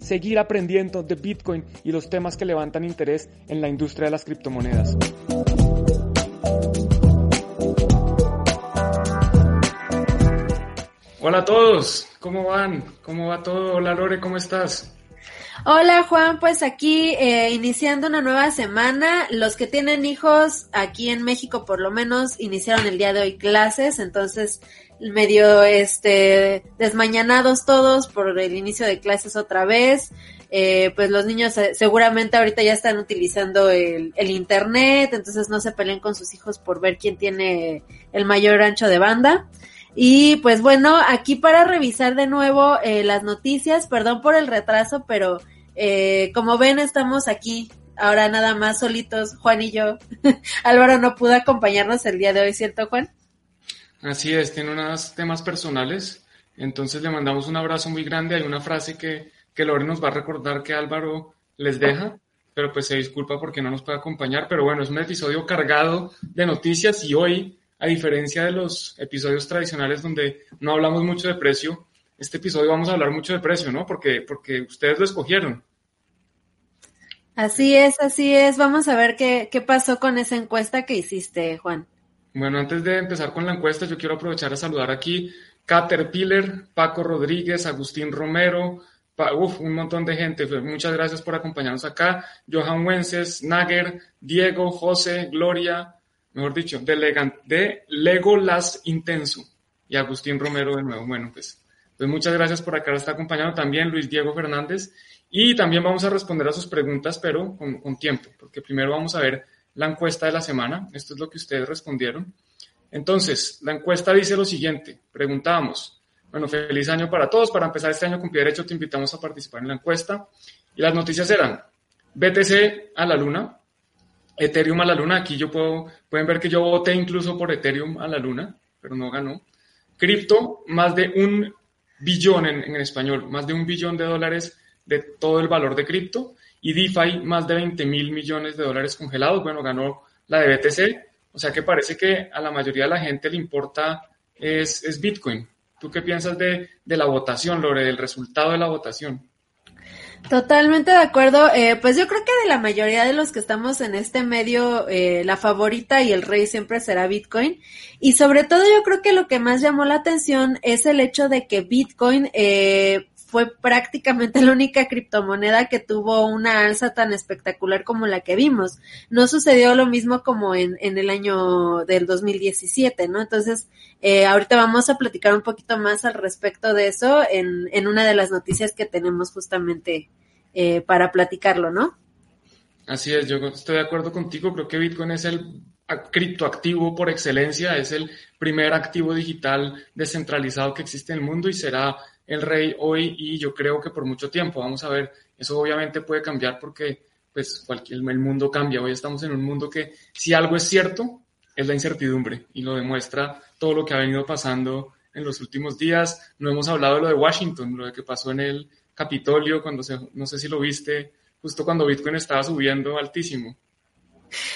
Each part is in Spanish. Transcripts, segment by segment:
seguir aprendiendo de Bitcoin y los temas que levantan interés en la industria de las criptomonedas. Hola a todos, ¿cómo van? ¿Cómo va todo? Hola Lore, ¿cómo estás? Hola Juan, pues aquí eh, iniciando una nueva semana. Los que tienen hijos aquí en México por lo menos iniciaron el día de hoy clases, entonces medio este desmañanados todos por el inicio de clases otra vez. Eh, pues los niños eh, seguramente ahorita ya están utilizando el, internet, entonces no se peleen con sus hijos por ver quién tiene el mayor ancho de banda. Y pues bueno, aquí para revisar de nuevo eh, las noticias, perdón por el retraso, pero eh, como ven estamos aquí ahora nada más solitos, Juan y yo. Álvaro no pudo acompañarnos el día de hoy, ¿cierto Juan? Así es, tiene unos temas personales, entonces le mandamos un abrazo muy grande. Hay una frase que, que Lore nos va a recordar que Álvaro les deja, pero pues se disculpa porque no nos puede acompañar. Pero bueno, es un episodio cargado de noticias y hoy, a diferencia de los episodios tradicionales donde no hablamos mucho de precio, este episodio vamos a hablar mucho de precio, ¿no? Porque, porque ustedes lo escogieron. Así es, así es. Vamos a ver qué, qué pasó con esa encuesta que hiciste, Juan. Bueno, antes de empezar con la encuesta, yo quiero aprovechar a saludar aquí Caterpillar, Paco Rodríguez, Agustín Romero, uf, un montón de gente. Muchas gracias por acompañarnos acá. Johan Wences, Nager, Diego, José, Gloria, mejor dicho, de, Legan, de Legolas Intenso y Agustín Romero de nuevo. Bueno, pues, pues muchas gracias por acá estar acompañando también Luis Diego Fernández y también vamos a responder a sus preguntas, pero con tiempo, porque primero vamos a ver la encuesta de la semana. Esto es lo que ustedes respondieron. Entonces, la encuesta dice lo siguiente. Preguntábamos, bueno, feliz año para todos. Para empezar este año con pie derecho te invitamos a participar en la encuesta. Y las noticias eran BTC a la luna, Ethereum a la luna. Aquí yo puedo, pueden ver que yo voté incluso por Ethereum a la luna, pero no ganó. Cripto, más de un billón en, en español, más de un billón de dólares de todo el valor de cripto y DeFi más de 20 mil millones de dólares congelados. Bueno, ganó la de BTC, o sea que parece que a la mayoría de la gente le importa es, Bitcoin. ¿Tú qué piensas de, de, la votación, Lore, del resultado de la votación? Totalmente de acuerdo. Eh, pues yo creo que de la mayoría de los que estamos en este medio, eh, la favorita y el rey siempre será Bitcoin. Y sobre todo yo creo que lo que más llamó la atención es el hecho de que Bitcoin eh, fue prácticamente la única criptomoneda que tuvo una alza tan espectacular como la que vimos. No sucedió lo mismo como en, en el año del 2017, ¿no? Entonces, eh, ahorita vamos a platicar un poquito más al respecto de eso en, en una de las noticias que tenemos justamente eh, para platicarlo, ¿no? Así es, yo estoy de acuerdo contigo, creo que Bitcoin es el criptoactivo por excelencia, es el primer activo digital descentralizado que existe en el mundo y será el rey hoy y yo creo que por mucho tiempo. Vamos a ver, eso obviamente puede cambiar porque pues cualquier, el mundo cambia. Hoy estamos en un mundo que si algo es cierto es la incertidumbre y lo demuestra todo lo que ha venido pasando en los últimos días. No hemos hablado de lo de Washington, lo de que pasó en el Capitolio cuando se, no sé si lo viste, justo cuando Bitcoin estaba subiendo altísimo.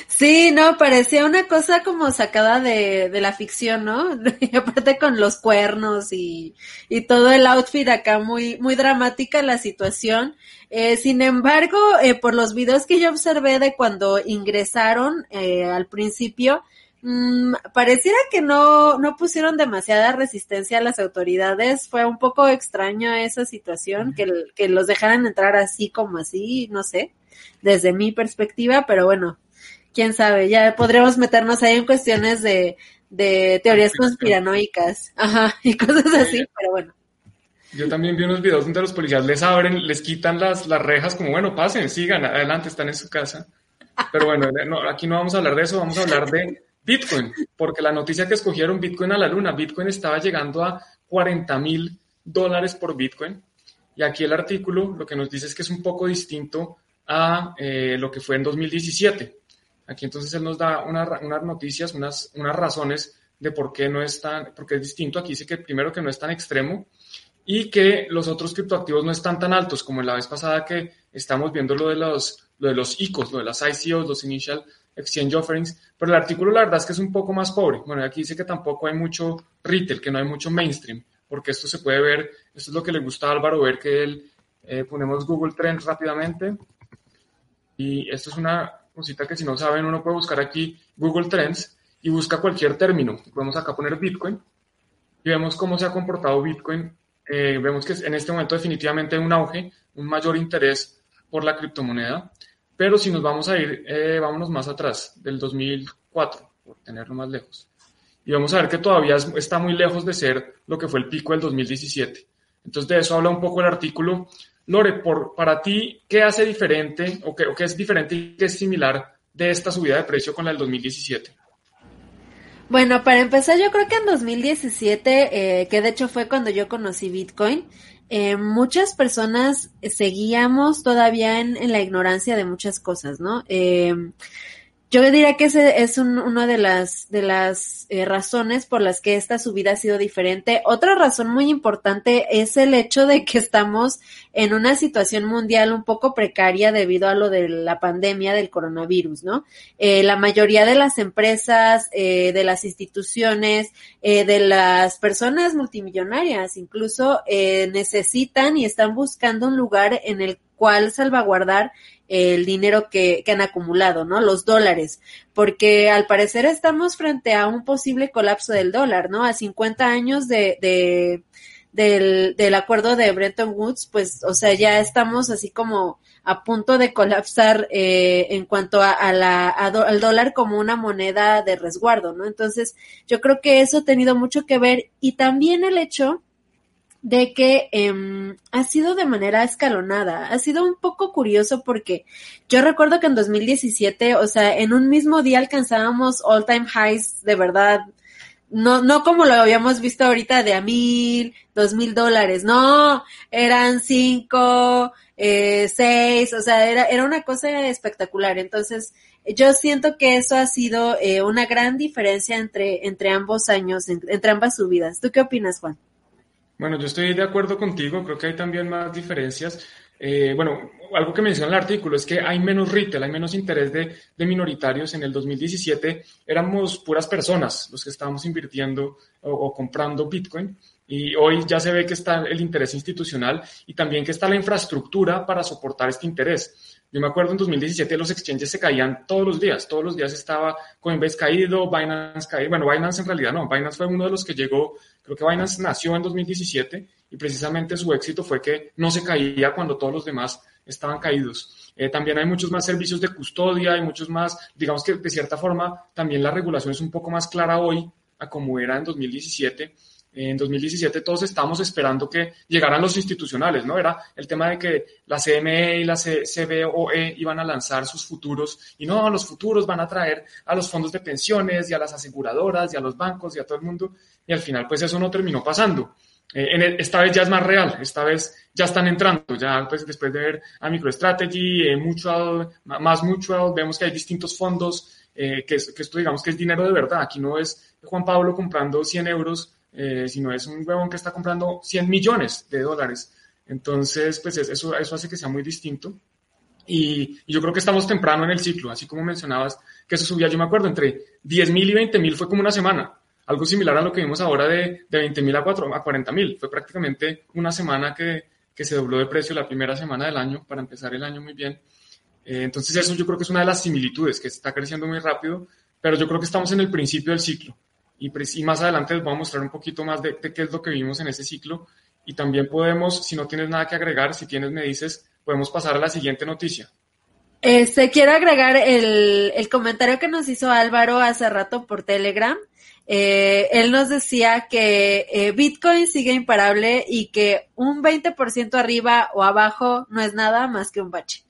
Sí, no, parecía una cosa como sacada de, de la ficción, ¿no? Y aparte con los cuernos y, y todo el outfit acá, muy, muy dramática la situación. Eh, sin embargo, eh, por los videos que yo observé de cuando ingresaron eh, al principio, mmm, pareciera que no, no pusieron demasiada resistencia a las autoridades. Fue un poco extraño esa situación, que, que los dejaran entrar así como así, no sé, desde mi perspectiva, pero bueno, quién sabe, ya podremos meternos ahí en cuestiones de, de teorías conspiranoicas, ajá, y cosas así, pero bueno. Yo también vi unos videos donde los policías les abren, les quitan las, las rejas, como bueno, pasen, sigan, adelante, están en su casa. Pero bueno, no, aquí no vamos a hablar de eso, vamos a hablar de Bitcoin, porque la noticia que escogieron Bitcoin a la luna, Bitcoin estaba llegando a 40 mil dólares por Bitcoin. Y aquí el artículo lo que nos dice es que es un poco distinto a eh, lo que fue en 2017. Aquí entonces él nos da unas noticias, unas, unas razones de por qué no es tan, porque es distinto. Aquí dice que primero que no es tan extremo y que los otros criptoactivos no están tan altos como en la vez pasada que estamos viendo lo de los, lo de los ICOs, lo de las ICOs, los Initial Exchange Offerings, pero el artículo la verdad es que es un poco más pobre. Bueno, aquí dice que tampoco hay mucho retail, que no hay mucho mainstream, porque esto se puede ver, esto es lo que le gusta a Álvaro ver, que él, eh, ponemos Google Trends rápidamente, y esto es una cosita que si no saben, uno puede buscar aquí Google Trends y busca cualquier término. Podemos acá poner Bitcoin y vemos cómo se ha comportado Bitcoin. Eh, vemos que en este momento definitivamente hay un auge, un mayor interés por la criptomoneda. Pero si nos vamos a ir, eh, vámonos más atrás, del 2004, por tenerlo más lejos. Y vamos a ver que todavía está muy lejos de ser lo que fue el pico del 2017. Entonces de eso habla un poco el artículo. Lore, por, para ti, ¿qué hace diferente o qué, o qué es diferente y qué es similar de esta subida de precio con la del 2017? Bueno, para empezar, yo creo que en 2017, eh, que de hecho fue cuando yo conocí Bitcoin, eh, muchas personas seguíamos todavía en, en, la ignorancia de muchas cosas, ¿no? Eh, yo diría que ese es un, una de las, de las eh, razones por las que esta subida ha sido diferente. Otra razón muy importante es el hecho de que estamos en una situación mundial un poco precaria debido a lo de la pandemia del coronavirus, ¿no? Eh, la mayoría de las empresas, eh, de las instituciones, de las personas multimillonarias, incluso necesitan y están buscando un lugar en el cual salvaguardar el dinero que, han acumulado, ¿no? Los dólares, porque al parecer estamos frente a un posible colapso del dólar, ¿no? A 50 años de, de del, acuerdo de Bretton Woods, pues, o sea, ya estamos así como a punto de colapsar eh, en cuanto a, a la, al dólar como una moneda de resguardo, ¿no? Entonces, yo creo que eso ha tenido mucho que ver y también el hecho de que eh, ha sido de manera escalonada. Ha sido un poco curioso porque yo recuerdo que en 2017, o sea, en un mismo día alcanzábamos all time highs de verdad. No, no como lo habíamos visto ahorita de a mil, dos mil dólares, no, eran cinco, eh, seis, o sea, era, era una cosa espectacular. Entonces, yo siento que eso ha sido eh, una gran diferencia entre, entre ambos años, entre ambas subidas. ¿Tú qué opinas, Juan? Bueno, yo estoy de acuerdo contigo, creo que hay también más diferencias. Eh, bueno, algo que menciona el artículo es que hay menos retail, hay menos interés de, de, minoritarios. En el 2017 éramos puras personas los que estábamos invirtiendo o, o, comprando Bitcoin y hoy ya se ve que está el interés institucional y también que está la infraestructura para soportar este interés. Yo me acuerdo en 2017 los exchanges se caían todos los días, todos los días estaba Coinbase caído, Binance caído, bueno, Binance en realidad no, Binance fue uno de los que llegó, creo que Binance nació en 2017 y precisamente su éxito fue que no se caía cuando todos los demás estaban caídos. Eh, también hay muchos más servicios de custodia, hay muchos más, digamos que de cierta forma también la regulación es un poco más clara hoy a como era en 2017 en 2017 todos estábamos esperando que llegaran los institucionales, ¿no? Era el tema de que la CME y la CBOE iban a lanzar sus futuros y no, los futuros van a traer a los fondos de pensiones y a las aseguradoras y a los bancos y a todo el mundo y al final pues eso no terminó pasando. Eh, en el, esta vez ya es más real, esta vez ya están entrando, ya pues después de ver a MicroStrategy, eh, Mutual, más Mutual, vemos que hay distintos fondos, eh, que, que esto digamos que es dinero de verdad, aquí no es Juan Pablo comprando 100 euros eh, sino es un huevón que está comprando 100 millones de dólares. Entonces, pues eso, eso hace que sea muy distinto. Y, y, yo creo que estamos temprano en el ciclo, así como mencionabas que eso subía, yo me acuerdo, entre 10 mil y 20 mil fue como una semana. Algo similar a lo que vimos ahora de, de 20 mil a, a 40 mil. Fue prácticamente una semana que, que se dobló de precio la primera semana del año para empezar el año muy bien. Eh, entonces eso yo creo que es una de las similitudes, que está creciendo muy rápido, pero yo creo que estamos en el principio del ciclo. Y, y, más adelante les voy a mostrar un poquito más de, de, qué es lo que vimos en ese ciclo. Y también podemos, si no tienes nada que agregar, si tienes, me dices, podemos pasar a la siguiente noticia. Este, quiero agregar el, el comentario que nos hizo Álvaro hace rato por Telegram. Eh, él nos decía que eh, Bitcoin sigue imparable y que un 20% arriba o abajo no es nada más que un bache.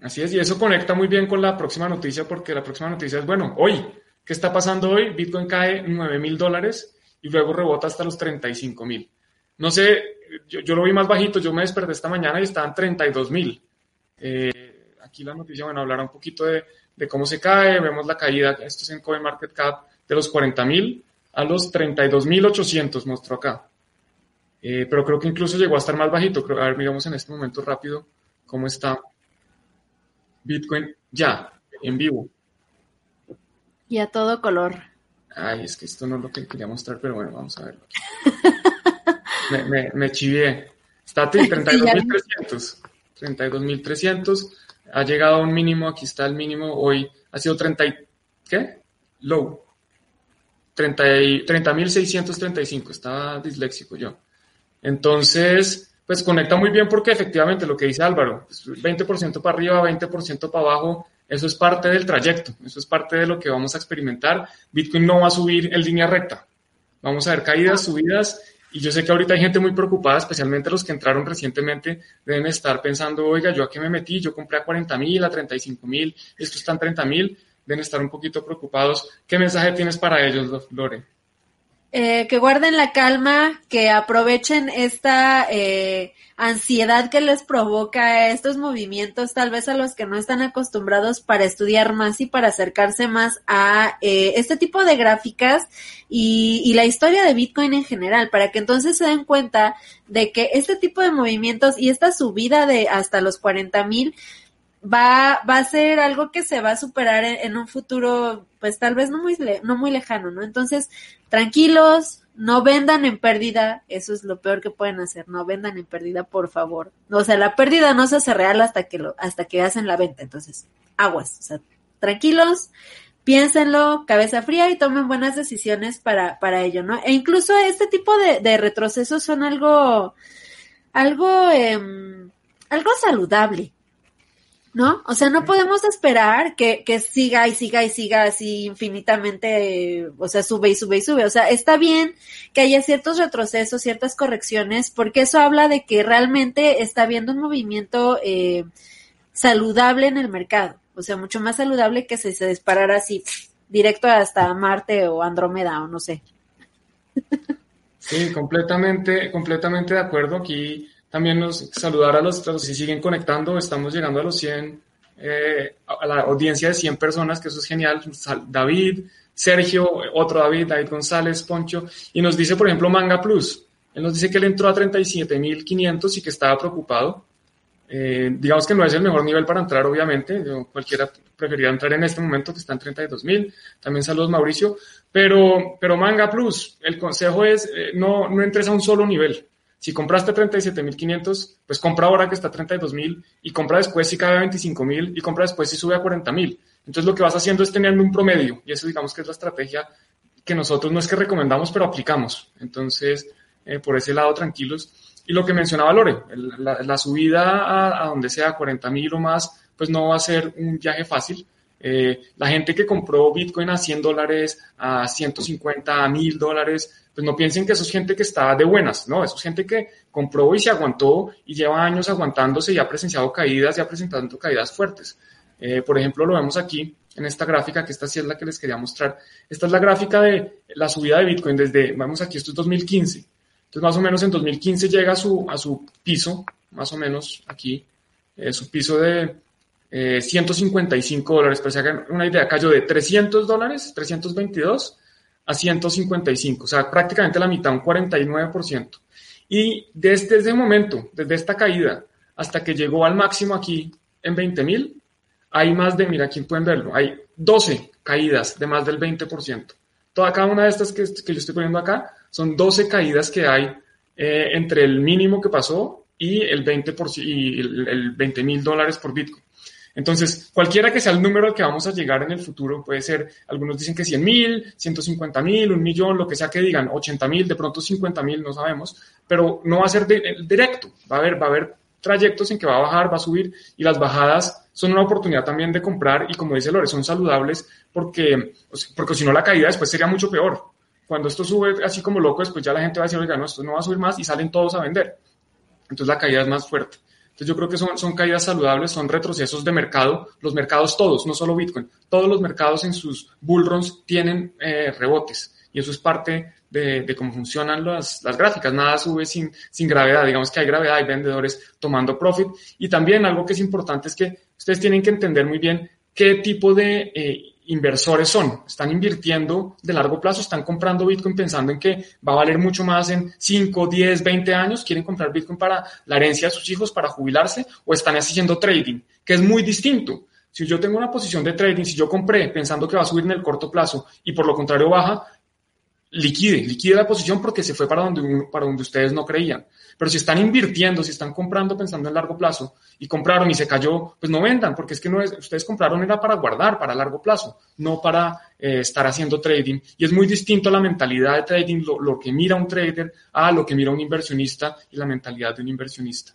Así es, y eso conecta muy bien con la próxima noticia porque la próxima noticia es, bueno, hoy, ¿Qué está pasando hoy? Bitcoin cae 9 mil dólares y luego rebota hasta los 35 mil. No sé, yo, lo vi más bajito, yo me desperté esta mañana y estaban 32 mil. Eh, aquí la noticia, bueno, hablará un poquito de, cómo se cae, vemos la caída, esto es en CoinMarketCap, de los 40 mil a los 32 mil 800, mostró acá. Eh, pero creo que incluso llegó a estar más bajito. A ver, miramos en este momento rápido cómo está Bitcoin ya, en vivo. Y a todo color. Ay, es que esto no es lo que quería mostrar, pero bueno, vamos a verlo. me, me, me chivié. Está en 32.300. 32.300. Ha llegado a un mínimo, aquí está el mínimo. Hoy ha sido 30. ¿Qué? Low. 30.635. 30, Estaba disléxico yo. Entonces, pues conecta muy bien porque efectivamente lo que dice Álvaro, 20% pues, para arriba, 20% para abajo, eso es parte del trayecto, eso es parte de lo que vamos a experimentar. Bitcoin no va a subir en línea recta. Vamos a ver caídas, subidas, y yo sé que ahorita hay gente muy preocupada, especialmente los que entraron recientemente, deben estar pensando, oiga, yo a qué me metí, yo compré a 40 mil, a 35 mil, esto está en 30 mil, deben estar un poquito preocupados. ¿Qué mensaje tienes para ellos, Lore? Eh, que guarden la calma, que aprovechen esta eh, ansiedad que les provoca estos movimientos, tal vez a los que no están acostumbrados para estudiar más y para acercarse más a eh, este tipo de gráficas y, y, la historia de Bitcoin en general, para que entonces se den cuenta de que este tipo de movimientos y esta subida de hasta los 40 mil va, va a ser algo que se va a superar en, un futuro, pues tal vez no muy, no muy lejano, ¿no? Entonces, tranquilos, no vendan en pérdida, eso es lo peor que pueden hacer, no vendan en pérdida, por favor. O sea, la pérdida no se hace real hasta que lo, hasta que hacen la venta, entonces, aguas, o sea, tranquilos, piénsenlo, cabeza fría y tomen buenas decisiones para, para ello, ¿no? E incluso este tipo de, de retrocesos son algo, algo, eh, algo saludable, ¿no? O sea, no podemos esperar que, que siga y siga y siga así infinitamente, o sea, sube y sube y sube. O sea, está bien que haya ciertos retrocesos, ciertas correcciones, porque eso habla de que realmente está habiendo un movimiento eh, saludable en el mercado. O sea, mucho más saludable que si se disparara así directo hasta Marte o Andrómeda o no sé. Sí, completamente, completamente de acuerdo. Aquí también nos saludar a los, los que siguen conectando. Estamos llegando a los 100, eh, a la audiencia de 100 personas, que eso es genial. David, Sergio, otro David, David González, Poncho. Y nos dice, por ejemplo, Manga Plus. Él nos dice que él entró a 37.500 y que estaba preocupado. Eh, digamos que no es el mejor nivel para entrar, obviamente. Yo, cualquiera preferiría entrar en este momento que está en 32.000. También saludos, Mauricio. Pero, pero Manga Plus, el consejo es eh, no, no entres a un solo nivel. Si compraste 37.500, pues compra ahora que está a 32.000 y compra después si cae a 25.000 y compra después si sube a 40.000. Entonces lo que vas haciendo es teniendo un promedio y eso digamos que es la estrategia que nosotros no es que recomendamos, pero aplicamos. Entonces, eh, por ese lado, tranquilos. Y lo que mencionaba Lore, la, la subida a, a, donde sea 40.000 o más, pues no va a ser un viaje fácil. Eh, la gente que compró Bitcoin a 100 dólares, a 150, a 1000 dólares, pues no piensen que eso es gente que está de buenas, no, eso es gente que compró y se aguantó y lleva años aguantándose y ha presenciado caídas y ha presentado caídas fuertes. Eh, por ejemplo, lo vemos aquí en esta gráfica, que esta sí es la que les quería mostrar. Esta es la gráfica de la subida de Bitcoin desde, vamos aquí, esto es 2015. Entonces, más o menos en 2015 llega a su, a su piso, más o menos aquí, eh, su piso de eh, 155 dólares. Para que se hagan una idea, cayó de 300 dólares, 322 a 155, o sea, prácticamente la mitad, un 49%. Y desde ese momento, desde esta caída hasta que llegó al máximo aquí en 20 mil, hay más de, mira, aquí pueden verlo, hay 12 caídas de más del 20%. Toda cada una de estas que, que yo estoy poniendo acá son 12 caídas que hay eh, entre el mínimo que pasó y el 20%, y el, el 20 mil dólares por Bitcoin. Entonces, cualquiera que sea el número al que vamos a llegar en el futuro, puede ser, algunos dicen que 100 mil, 150 mil, un millón, lo que sea que digan, 80 mil, de pronto 50 mil, no sabemos, pero no va a ser de, directo, va a haber, va a haber trayectos en que va a bajar, va a subir y las bajadas son una oportunidad también de comprar y como dice Lore, son saludables porque, porque si no la caída después sería mucho peor. Cuando esto sube así como loco, después ya la gente va a decir, oiga, no, esto no va a subir más y salen todos a vender. Entonces la caída es más fuerte. Entonces yo creo que son, caídas saludables, son retrocesos de mercado. Los mercados todos, no solo Bitcoin, todos los mercados en sus bullruns tienen eh, rebotes. Y eso es parte de, cómo funcionan las, gráficas. Nada sube sin, sin gravedad. Digamos que hay gravedad, hay vendedores tomando profit. Y también algo que es importante es que ustedes tienen que entender muy bien qué tipo de eh, inversores son. Están invirtiendo de largo plazo, están comprando Bitcoin pensando en que va a valer mucho más en 5, 10, 20 años. Quieren comprar Bitcoin para la herencia de sus hijos, para jubilarse, o están haciendo trading, que es muy distinto. Si yo tengo una posición de trading, si yo compré pensando que va a subir en el corto plazo y por lo contrario baja, liquide, liquide la posición porque se fue para donde, para donde ustedes no creían. Pero si están invirtiendo, si están comprando pensando en largo plazo y compraron y se cayó, pues no vendan, porque es que no es, ustedes compraron era para guardar, para largo plazo, no para eh, estar haciendo trading. Y es muy distinto la mentalidad de trading, lo, lo que mira un trader a lo que mira un inversionista y la mentalidad de un inversionista.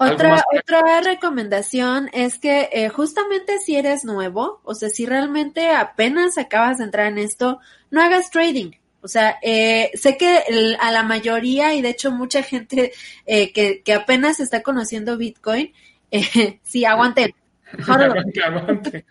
Otra, otra recomendación es que eh, justamente si eres nuevo, o sea, si realmente apenas acabas de entrar en esto, no hagas trading. O sea, eh, sé que a la mayoría y de hecho mucha gente eh, que, que apenas está conociendo Bitcoin, eh, sí, aguanten,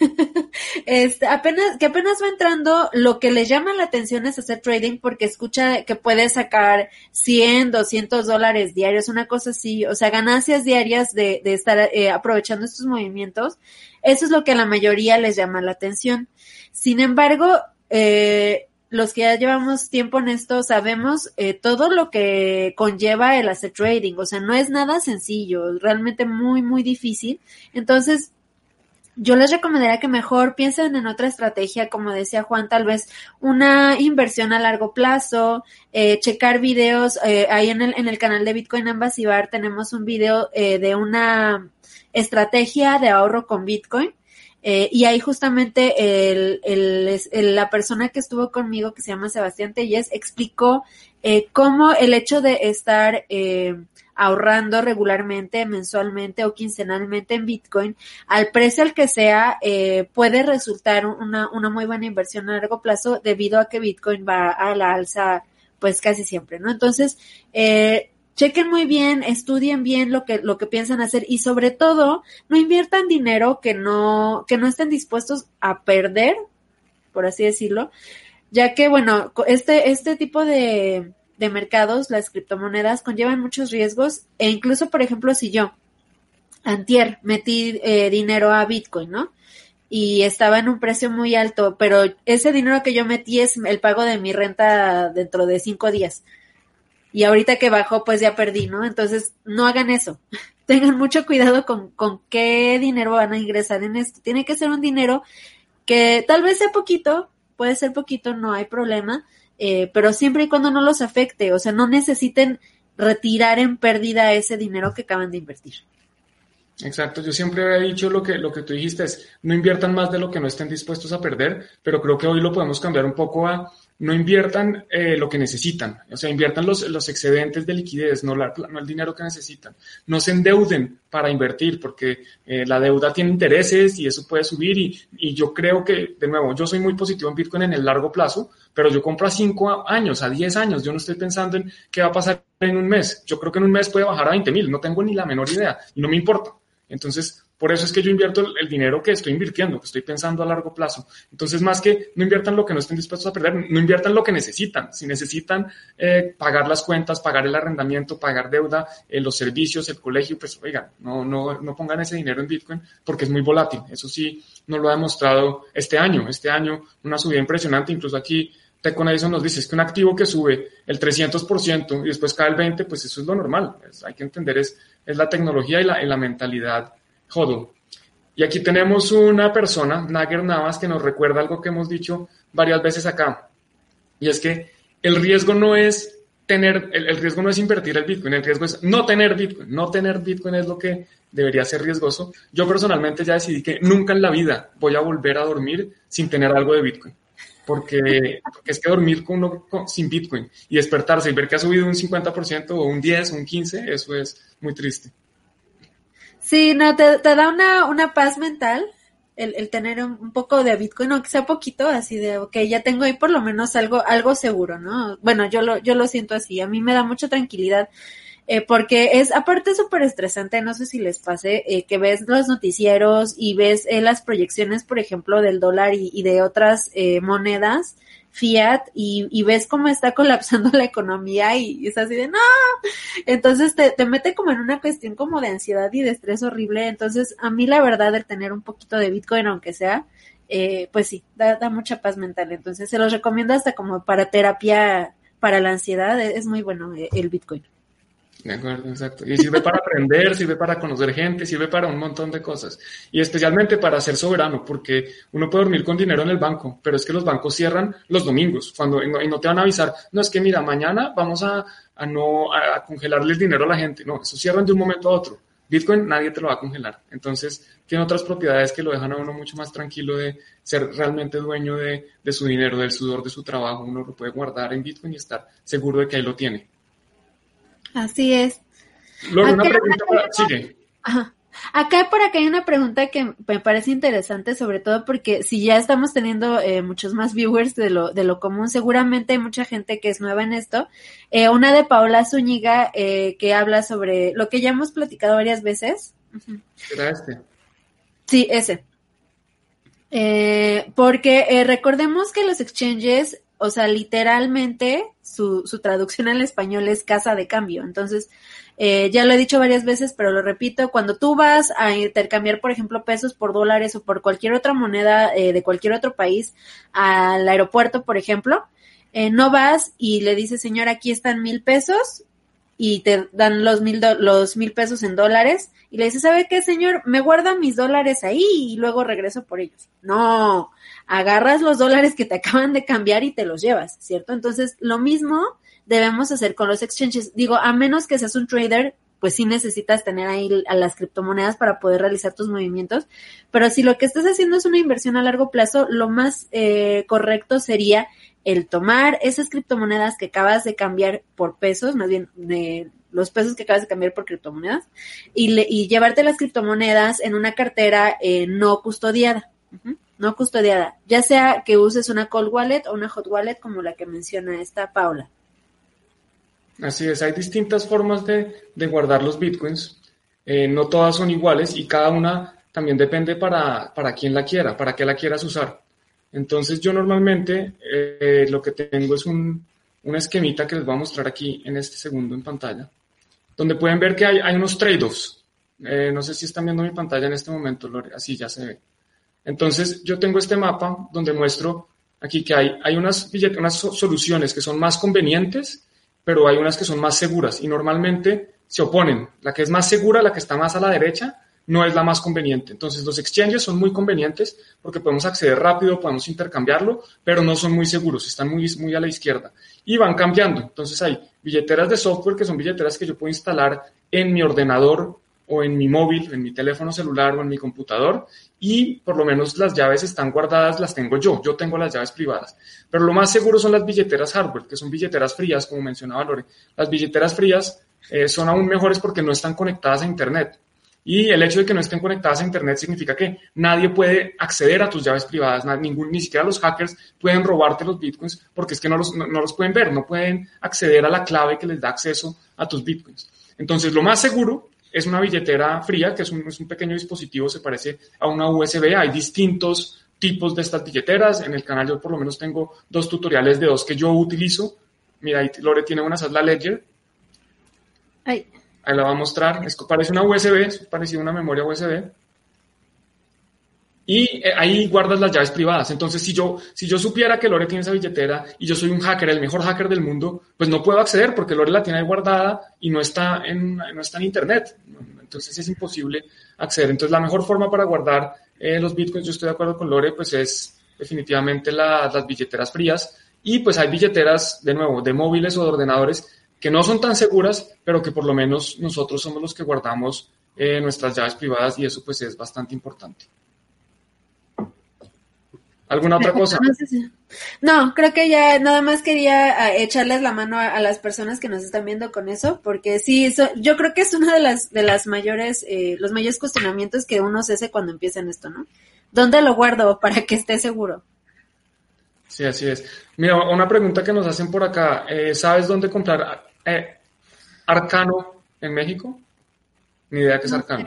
este, apenas, que apenas va entrando, lo que le llama la atención es hacer trading porque escucha que puede sacar 100, 200 dólares diarios, una cosa así, o sea, ganancias diarias de, de estar eh, aprovechando estos movimientos. Eso es lo que a la mayoría les llama la atención. Sin embargo, eh, los que ya llevamos tiempo en esto sabemos eh, todo lo que conlleva el hacer trading, o sea, no es nada sencillo, realmente muy, muy difícil. Entonces, yo les recomendaría que mejor piensen en otra estrategia, como decía Juan, tal vez una inversión a largo plazo, eh, checar videos, eh, ahí en el, en el canal de Bitcoin Ambasivar tenemos un video de una estrategia de ahorro con Bitcoin eh, y ahí justamente el, el, la persona que estuvo conmigo, que se llama Sebastián Telles, explicó eh, cómo el hecho de estar eh, ahorrando regularmente, mensualmente o quincenalmente en Bitcoin, al precio al que sea, eh, puede resultar una, una muy buena inversión a largo plazo debido a que Bitcoin va a la alza pues casi siempre, ¿no? Entonces, eh, chequen muy bien, estudien bien lo que, lo que piensan hacer y sobre todo no inviertan dinero que no, que no estén dispuestos a perder, por así decirlo, ya que bueno, este, este tipo de, de mercados, las criptomonedas, conllevan muchos riesgos e incluso, por ejemplo, si yo, antier, metí eh, dinero a Bitcoin, ¿no? Y estaba en un precio muy alto, pero ese dinero que yo metí es el pago de mi renta dentro de cinco días y ahorita que bajó pues ya perdí, ¿no? Entonces no hagan eso. Tengan mucho cuidado con, con qué dinero van a ingresar en esto. Tiene que ser un dinero que tal vez sea poquito, puede ser poquito, no hay problema, eh, pero siempre y cuando no los afecte, o sea, no necesiten retirar en pérdida ese dinero que acaban de invertir. Exacto, yo siempre he dicho lo que, lo que tú dijiste es, no inviertan más de lo que no estén dispuestos a perder, pero creo que hoy lo podemos cambiar un poco a no inviertan eh, lo que necesitan, o sea, inviertan los, los excedentes de liquidez, no, la, el dinero que necesitan. No se endeuden para invertir, porque eh, la deuda tiene intereses y eso puede subir. Y, y, yo creo que, de nuevo, yo soy muy positivo en Bitcoin en el largo plazo, pero yo compro a 5 años, a 10 años. Yo no estoy pensando en qué va a pasar en un mes. Yo creo que en un mes puede bajar a 20 mil, no tengo ni la menor idea y no me importa. Entonces, por eso es que yo invierto el, dinero que estoy invirtiendo, que estoy pensando a largo plazo. Entonces, más que no inviertan lo que no estén dispuestos a perder, no inviertan lo que necesitan. Si necesitan eh, pagar las cuentas, pagar el arrendamiento, pagar deuda, eh, los servicios, el colegio, pues oigan, no, no, no pongan ese dinero en Bitcoin porque es muy volátil. Eso sí, no lo ha demostrado este año. Este año, una subida impresionante, incluso aquí Tecon Edison nos dice es que un activo que sube el 300% y después cae el 20%, pues eso es lo normal. hay que entender es, es la tecnología y la, la mentalidad y aquí tenemos una persona, Nager Navas, que nos recuerda algo que hemos dicho varias veces acá. Y es que el riesgo no es tener, el, riesgo no es invertir el Bitcoin, el riesgo es no tener Bitcoin. No tener Bitcoin es lo que debería ser riesgoso. Yo personalmente ya decidí que nunca en la vida voy a volver a dormir sin tener algo de Bitcoin. Porque, es que dormir con uno sin Bitcoin y despertarse y ver que ha subido un 50% o un 10 o un 15, eso es muy triste. Sí, no, te, da una, una paz mental el, el tener un, poco de Bitcoin, aunque sea poquito, así de, ok, ya tengo ahí por lo menos algo, algo seguro, ¿no? Bueno, yo lo, yo lo siento así, a mí me da mucha tranquilidad eh, porque es aparte súper estresante, no sé si les pase, eh, que ves los noticieros y ves eh, las proyecciones, por ejemplo, del dólar y, de otras eh, monedas fiat y, ves cómo está colapsando la economía y, es así de no, entonces te, te mete como en una cuestión como de ansiedad y de estrés horrible, entonces a mí la verdad el tener un poquito de Bitcoin, aunque sea, eh, pues sí, da, da mucha paz mental, entonces se los recomiendo hasta como para terapia para la ansiedad, es muy bueno eh, el Bitcoin. De acuerdo, exacto. Y sirve para aprender, sirve para conocer gente, sirve para un montón de cosas. Y especialmente para ser soberano, porque uno puede dormir con dinero en el banco, pero es que los bancos cierran los domingos, cuando y no, te van a avisar, no es que mira, mañana vamos a, a no a, a congelarle el dinero a la gente. No, eso cierran de un momento a otro. Bitcoin nadie te lo va a congelar. Entonces, tiene otras propiedades que lo dejan a uno mucho más tranquilo de ser realmente dueño de, de su dinero, del sudor de su trabajo. Uno lo puede guardar en Bitcoin y estar seguro de que ahí lo tiene. Así es. Luego, una pregunta para... Sigue. Ajá. Acá por acá hay una pregunta que me parece interesante, sobre todo porque si ya estamos teniendo eh, muchos más viewers de lo, de lo común, seguramente hay mucha gente que es nueva en esto. Eh, una de Paola Zúñiga eh, que habla sobre lo que ya hemos platicado varias veces. ¿Será este? Sí, ese. Eh, porque eh, recordemos que los exchanges, o sea, literalmente su, su traducción al español es casa de cambio. Entonces, eh, ya lo he dicho varias veces, pero lo repito, cuando tú vas a intercambiar, por ejemplo, pesos por dólares o por cualquier otra moneda eh, de cualquier otro país al aeropuerto, por ejemplo, eh, no vas y le dices, señor, aquí están mil pesos y te dan los mil, los mil pesos en dólares y le dices, ¿sabe qué, señor? Me guarda mis dólares ahí y luego regreso por ellos. No, agarras los dólares que te acaban de cambiar y te los llevas, ¿cierto? Entonces, lo mismo debemos hacer con los exchanges. Digo, a menos que seas un trader, pues sí necesitas tener ahí a las criptomonedas para poder realizar tus movimientos. Pero si lo que estás haciendo es una inversión a largo plazo, lo más eh, correcto sería el tomar esas criptomonedas que acabas de cambiar por pesos, más bien de los pesos que acabas de cambiar por criptomonedas, y, le, y llevarte las criptomonedas en una cartera eh, no custodiada. No custodiada, ya sea que uses una cold wallet o una hot wallet como la que menciona esta Paula. Así es, hay distintas formas de, de guardar los bitcoins, eh, no todas son iguales y cada una también depende para, para quién la quiera, para qué la quieras usar. Entonces yo normalmente eh, lo que tengo es un, una esquemita que les voy a mostrar aquí en este segundo en pantalla, donde pueden ver que hay, hay unos trade-offs. Eh, no sé si están viendo mi pantalla en este momento, Lore, así ya se ve. Entonces yo tengo este mapa donde muestro aquí que hay, hay unas, unas soluciones que son más convenientes, pero hay unas que son más seguras y normalmente se oponen. La que es más segura, la que está más a la derecha, no es la más conveniente. Entonces los exchanges son muy convenientes porque podemos acceder rápido, podemos intercambiarlo, pero no son muy seguros, están muy, a la izquierda. Y van cambiando. Entonces hay billeteras de software que son billeteras que yo puedo instalar en mi ordenador o en mi móvil, en mi teléfono celular o en mi computador y por lo menos las llaves están guardadas, las tengo yo, yo tengo las llaves privadas. Pero lo más seguro son las billeteras hardware, que son billeteras frías, como mencionaba Lore. Las billeteras frías eh, son aún mejores porque no están conectadas a Internet. Y el hecho de que no estén conectadas a Internet significa que nadie puede acceder a tus llaves privadas, ningún, ni siquiera los hackers pueden robarte los bitcoins porque es que no los, no, no los pueden ver, no pueden acceder a la clave que les da acceso a tus bitcoins. Entonces, lo más seguro es una billetera fría, que es un, es un, pequeño dispositivo, se parece a una USB. Hay distintos tipos de estas billeteras. En el canal yo por lo menos tengo dos tutoriales de dos que yo utilizo. Mira, ahí Lore tiene una, es la Ledger. Ay. Ahí la va a mostrar. Es, parece una USB, es parecido a una memoria USB. Y ahí guardas las llaves privadas. Entonces, si yo, si yo supiera que Lore tiene esa billetera y yo soy un hacker, el mejor hacker del mundo, pues no puedo acceder porque Lore la tiene ahí guardada y no está en, no está en Internet. Entonces es imposible acceder. Entonces, la mejor forma para guardar eh, los bitcoins, yo estoy de acuerdo con Lore, pues es definitivamente la, las billeteras frías. Y pues hay billeteras, de nuevo, de móviles o de ordenadores que no son tan seguras, pero que por lo menos nosotros somos los que guardamos eh, nuestras llaves privadas y eso pues es bastante importante. ¿Alguna otra cosa? No, creo que ya nada más quería echarles la mano a, a, las personas que nos están viendo con eso, porque sí, so, yo creo que es una de las de las mayores, eh, los mayores cuestionamientos que uno se hace cuando empieza en esto, ¿no? ¿Dónde lo guardo para que esté seguro? Sí, así es. Mira, una pregunta que nos hacen por acá, eh, ¿sabes dónde comprar? Eh, Arcano en México? Ni idea que es No Arcano.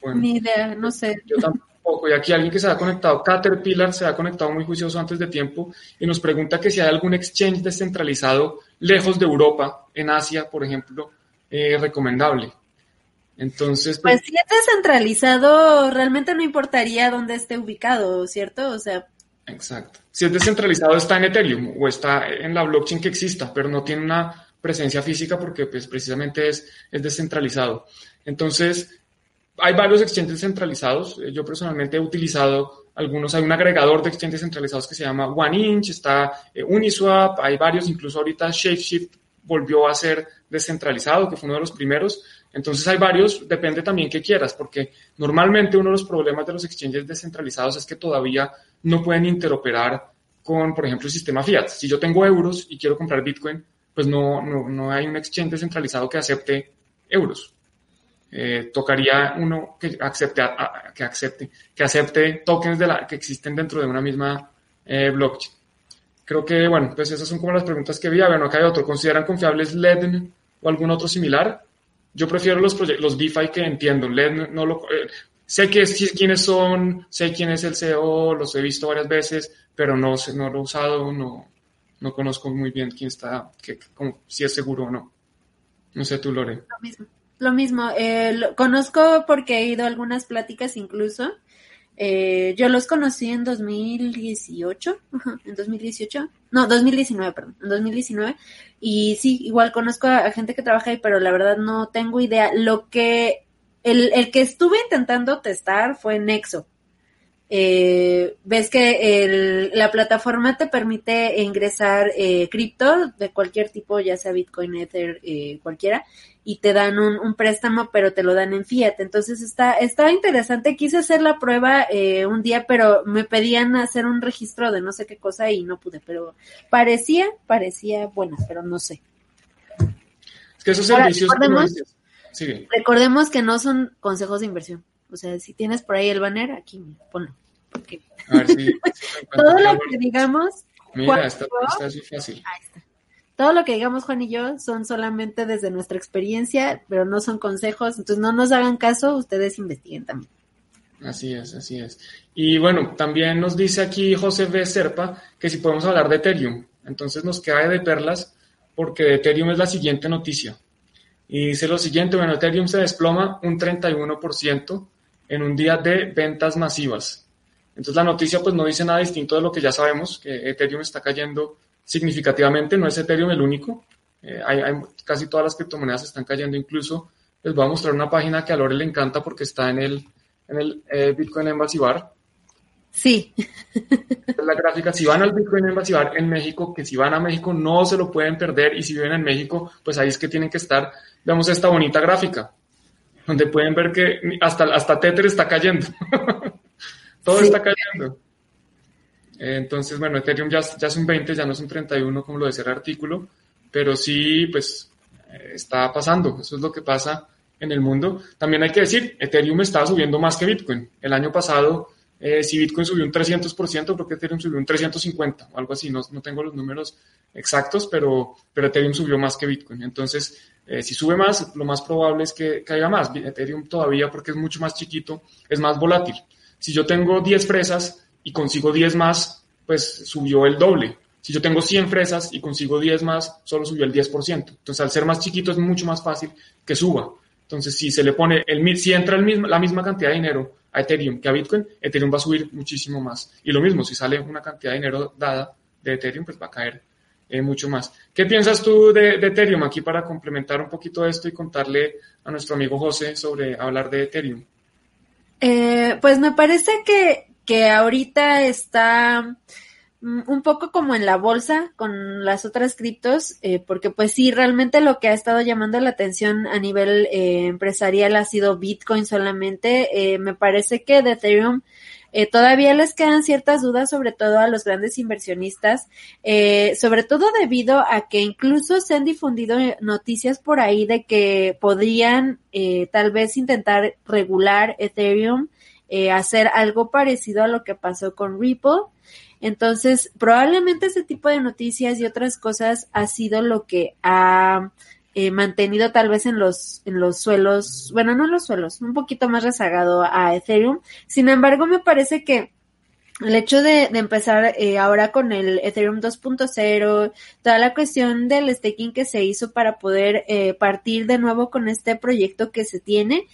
Bueno, Ni idea, no sé. yo tampoco. Y aquí alguien que se ha conectado, Caterpillar, se ha conectado muy juicioso antes de tiempo y nos pregunta que si hay algún exchange descentralizado lejos de Europa, en Asia, por ejemplo, eh, recomendable. Entonces, pues, Pues si es descentralizado, realmente no importaría dónde esté ubicado, ¿cierto? O sea, Exacto. Si es descentralizado está en Ethereum o está en la blockchain que exista, pero no tiene una presencia física porque pues precisamente es, es descentralizado. Entonces, hay varios exchanges descentralizados. Eh, Yo personalmente he utilizado algunos. Hay un agregador de exchanges centralizados que se llama OneInch, está eh, Uniswap, hay varios, incluso ahorita ShapeShift volvió a ser descentralizado, que fue uno de los primeros. Entonces hay varios, depende también qué quieras, porque normalmente uno de los problemas de los exchanges descentralizados es que todavía no pueden interoperar con, por ejemplo, el sistema fiat. Si yo tengo euros y quiero comprar Bitcoin, pues no, no, no hay un exchange descentralizado que acepte euros. Eh, tocaría uno que acepte, que acepte, que acepte tokens de la, que existen dentro de una misma eh, blockchain. Creo que, bueno, pues esas son como las preguntas que había. Bueno, acá hay otro. ¿Consideran confiables LEDN o algún otro similar? Yo prefiero los, los DeFi que entiendo. LED no lo, eh, sé que es- quiénes son, sé quién es el CEO, los he visto varias veces, pero no, no lo he usado, no, no conozco muy bien quién está, que, como, si es seguro o no. No sé tú, Lore. lo mismo. Lo mismo, eh, lo- conozco porque he ido a algunas pláticas incluso. Eh, yo los conocí en 2018, ajá, en 2018, no, 2019, perdón, en 2019. Y sí, igual conozco a, a gente que trabaja ahí, pero la verdad no tengo idea. Lo que, el, el que estuve intentando testar fue Nexo. Eh, ves que el- la plataforma te permite ingresar eh, cripto de cualquier tipo, ya sea Bitcoin, Ether, eh, cualquiera, y te dan un, un préstamo, pero te lo dan en fiat. Entonces está, está interesante. Quise hacer la prueba eh, un día, pero me pedían hacer un registro de no sé qué cosa y no pude. Pero parecía, parecía buena, pero no sé. Es que esos Ahora, servicios... como recordemos-. Recordemos que no son consejos de inversión. O sea, si tienes por ahí el banner, aquí ponlo. Porque A ver lo todo lo que digamos, Mira, Juan, esta, yo- esta es muy fácil. ahí está. Todo lo que digamos Juan y yo son solamente desde nuestra experiencia, pero no son consejos, entonces no nos hagan caso, ustedes investiguen también. Así es, así es. Y bueno, también nos dice aquí José B. Serpa que si podemos hablar de Ethereum. Entonces nos queda de perlas porque Ethereum es la siguiente noticia. Y dice lo siguiente, bueno, Ethereum se desploma un 31% en un día de ventas masivas. Entonces la noticia pues no dice nada distinto de lo que ya sabemos, que Ethereum está cayendo significativamente, no es Ethereum el único, Eh, hay, hay- casi todas las criptomonedas están cayendo, incluso les voy a mostrar una página que a Lore le encanta porque está en el, en el eh, Bitcoin Embassy Bar. Sí, Esta es la gráfica, si van al Bitcoin Embassy Bar en México, que si van a México no se lo pueden perder y si viven en México, pues ahí es que tienen que estar. Veamos esta bonita gráfica, donde pueden ver que hasta, hasta Tether está cayendo. Todo Sí. está cayendo. Entonces, bueno, Ethereum ya, ya es un 20, ya no es un 31 como lo decía el artículo, pero sí, pues eh, está pasando. Eso es lo que pasa en el mundo. También hay que decir, Ethereum está subiendo más que Bitcoin. El año pasado, eh, si Bitcoin subió un 300%, creo que Ethereum subió un 350 o algo así. No, no tengo los números exactos, pero, pero Ethereum subió más que Bitcoin. Entonces, eh, si sube más, lo más probable es que caiga más. Ethereum todavía, porque es mucho más chiquito, es más volátil. Si yo tengo 10 fresas y consigo 10 más, pues subió el doble. Si yo tengo 100 fresas y consigo 10 más, solo subió el 10%. Entonces, al ser más chiquito es mucho más fácil que suba. Entonces, si se le pone, el, si entra la misma cantidad de dinero a Ethereum que a Bitcoin, Ethereum va a subir muchísimo más. Y lo mismo, si sale una cantidad de dinero dada de Ethereum, pues va a caer eh, mucho más. ¿Qué piensas tú de, Ethereum aquí para complementar un poquito esto y contarle a nuestro amigo José sobre hablar de Ethereum? Eh, pues me parece que, que ahorita está mm, un poco como en la bolsa con las otras criptos, eh, porque pues sí, realmente lo que ha estado llamando la atención a nivel eh, empresarial ha sido Bitcoin solamente. Me parece que de Ethereum eh, todavía les quedan ciertas dudas, sobre todo a los grandes inversionistas, eh, sobre todo debido a que incluso se han difundido eh, noticias por ahí de que podrían tal vez intentar regular Ethereum, hacer algo parecido a lo que pasó con Ripple. Entonces, probablemente ese tipo de noticias y otras cosas ha sido lo que ha eh, mantenido tal vez en los, en los suelos, bueno, no en los suelos, un poquito más rezagado a Ethereum. Sin embargo, me parece que el hecho de, de empezar eh, ahora con el Ethereum 2.0, toda la cuestión del staking que se hizo para poder eh, partir de nuevo con este proyecto que se tiene,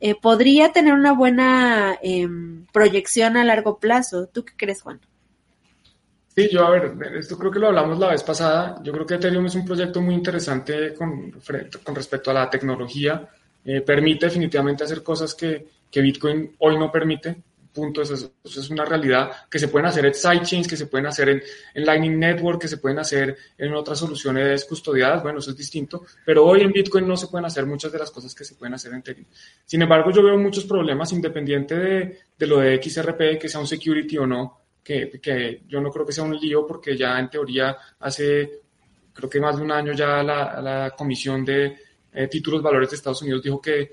eh, podría tener una buena em, proyección a largo plazo. ¿Tú qué crees, Juan? Sí, yo a ver, esto creo que lo hablamos la vez pasada. Yo creo que Ethereum es un proyecto muy interesante con, con respecto a la tecnología. permite definitivamente hacer cosas que, que Bitcoin hoy no permite punto, eso es, una realidad, que se pueden hacer en sidechains, que se pueden hacer en, en, Lightning Network, que se pueden hacer en otras soluciones custodiadas, bueno, eso es distinto, pero hoy en Bitcoin no se pueden hacer muchas de las cosas que se pueden hacer en Ethereum. Sin embargo, yo veo muchos problemas independiente de, de lo de XRP, que sea un security o no, que, que, yo no creo que sea un lío porque ya en teoría hace, creo que más de un año ya la, la Comisión de eh, Títulos Valores de Estados Unidos dijo que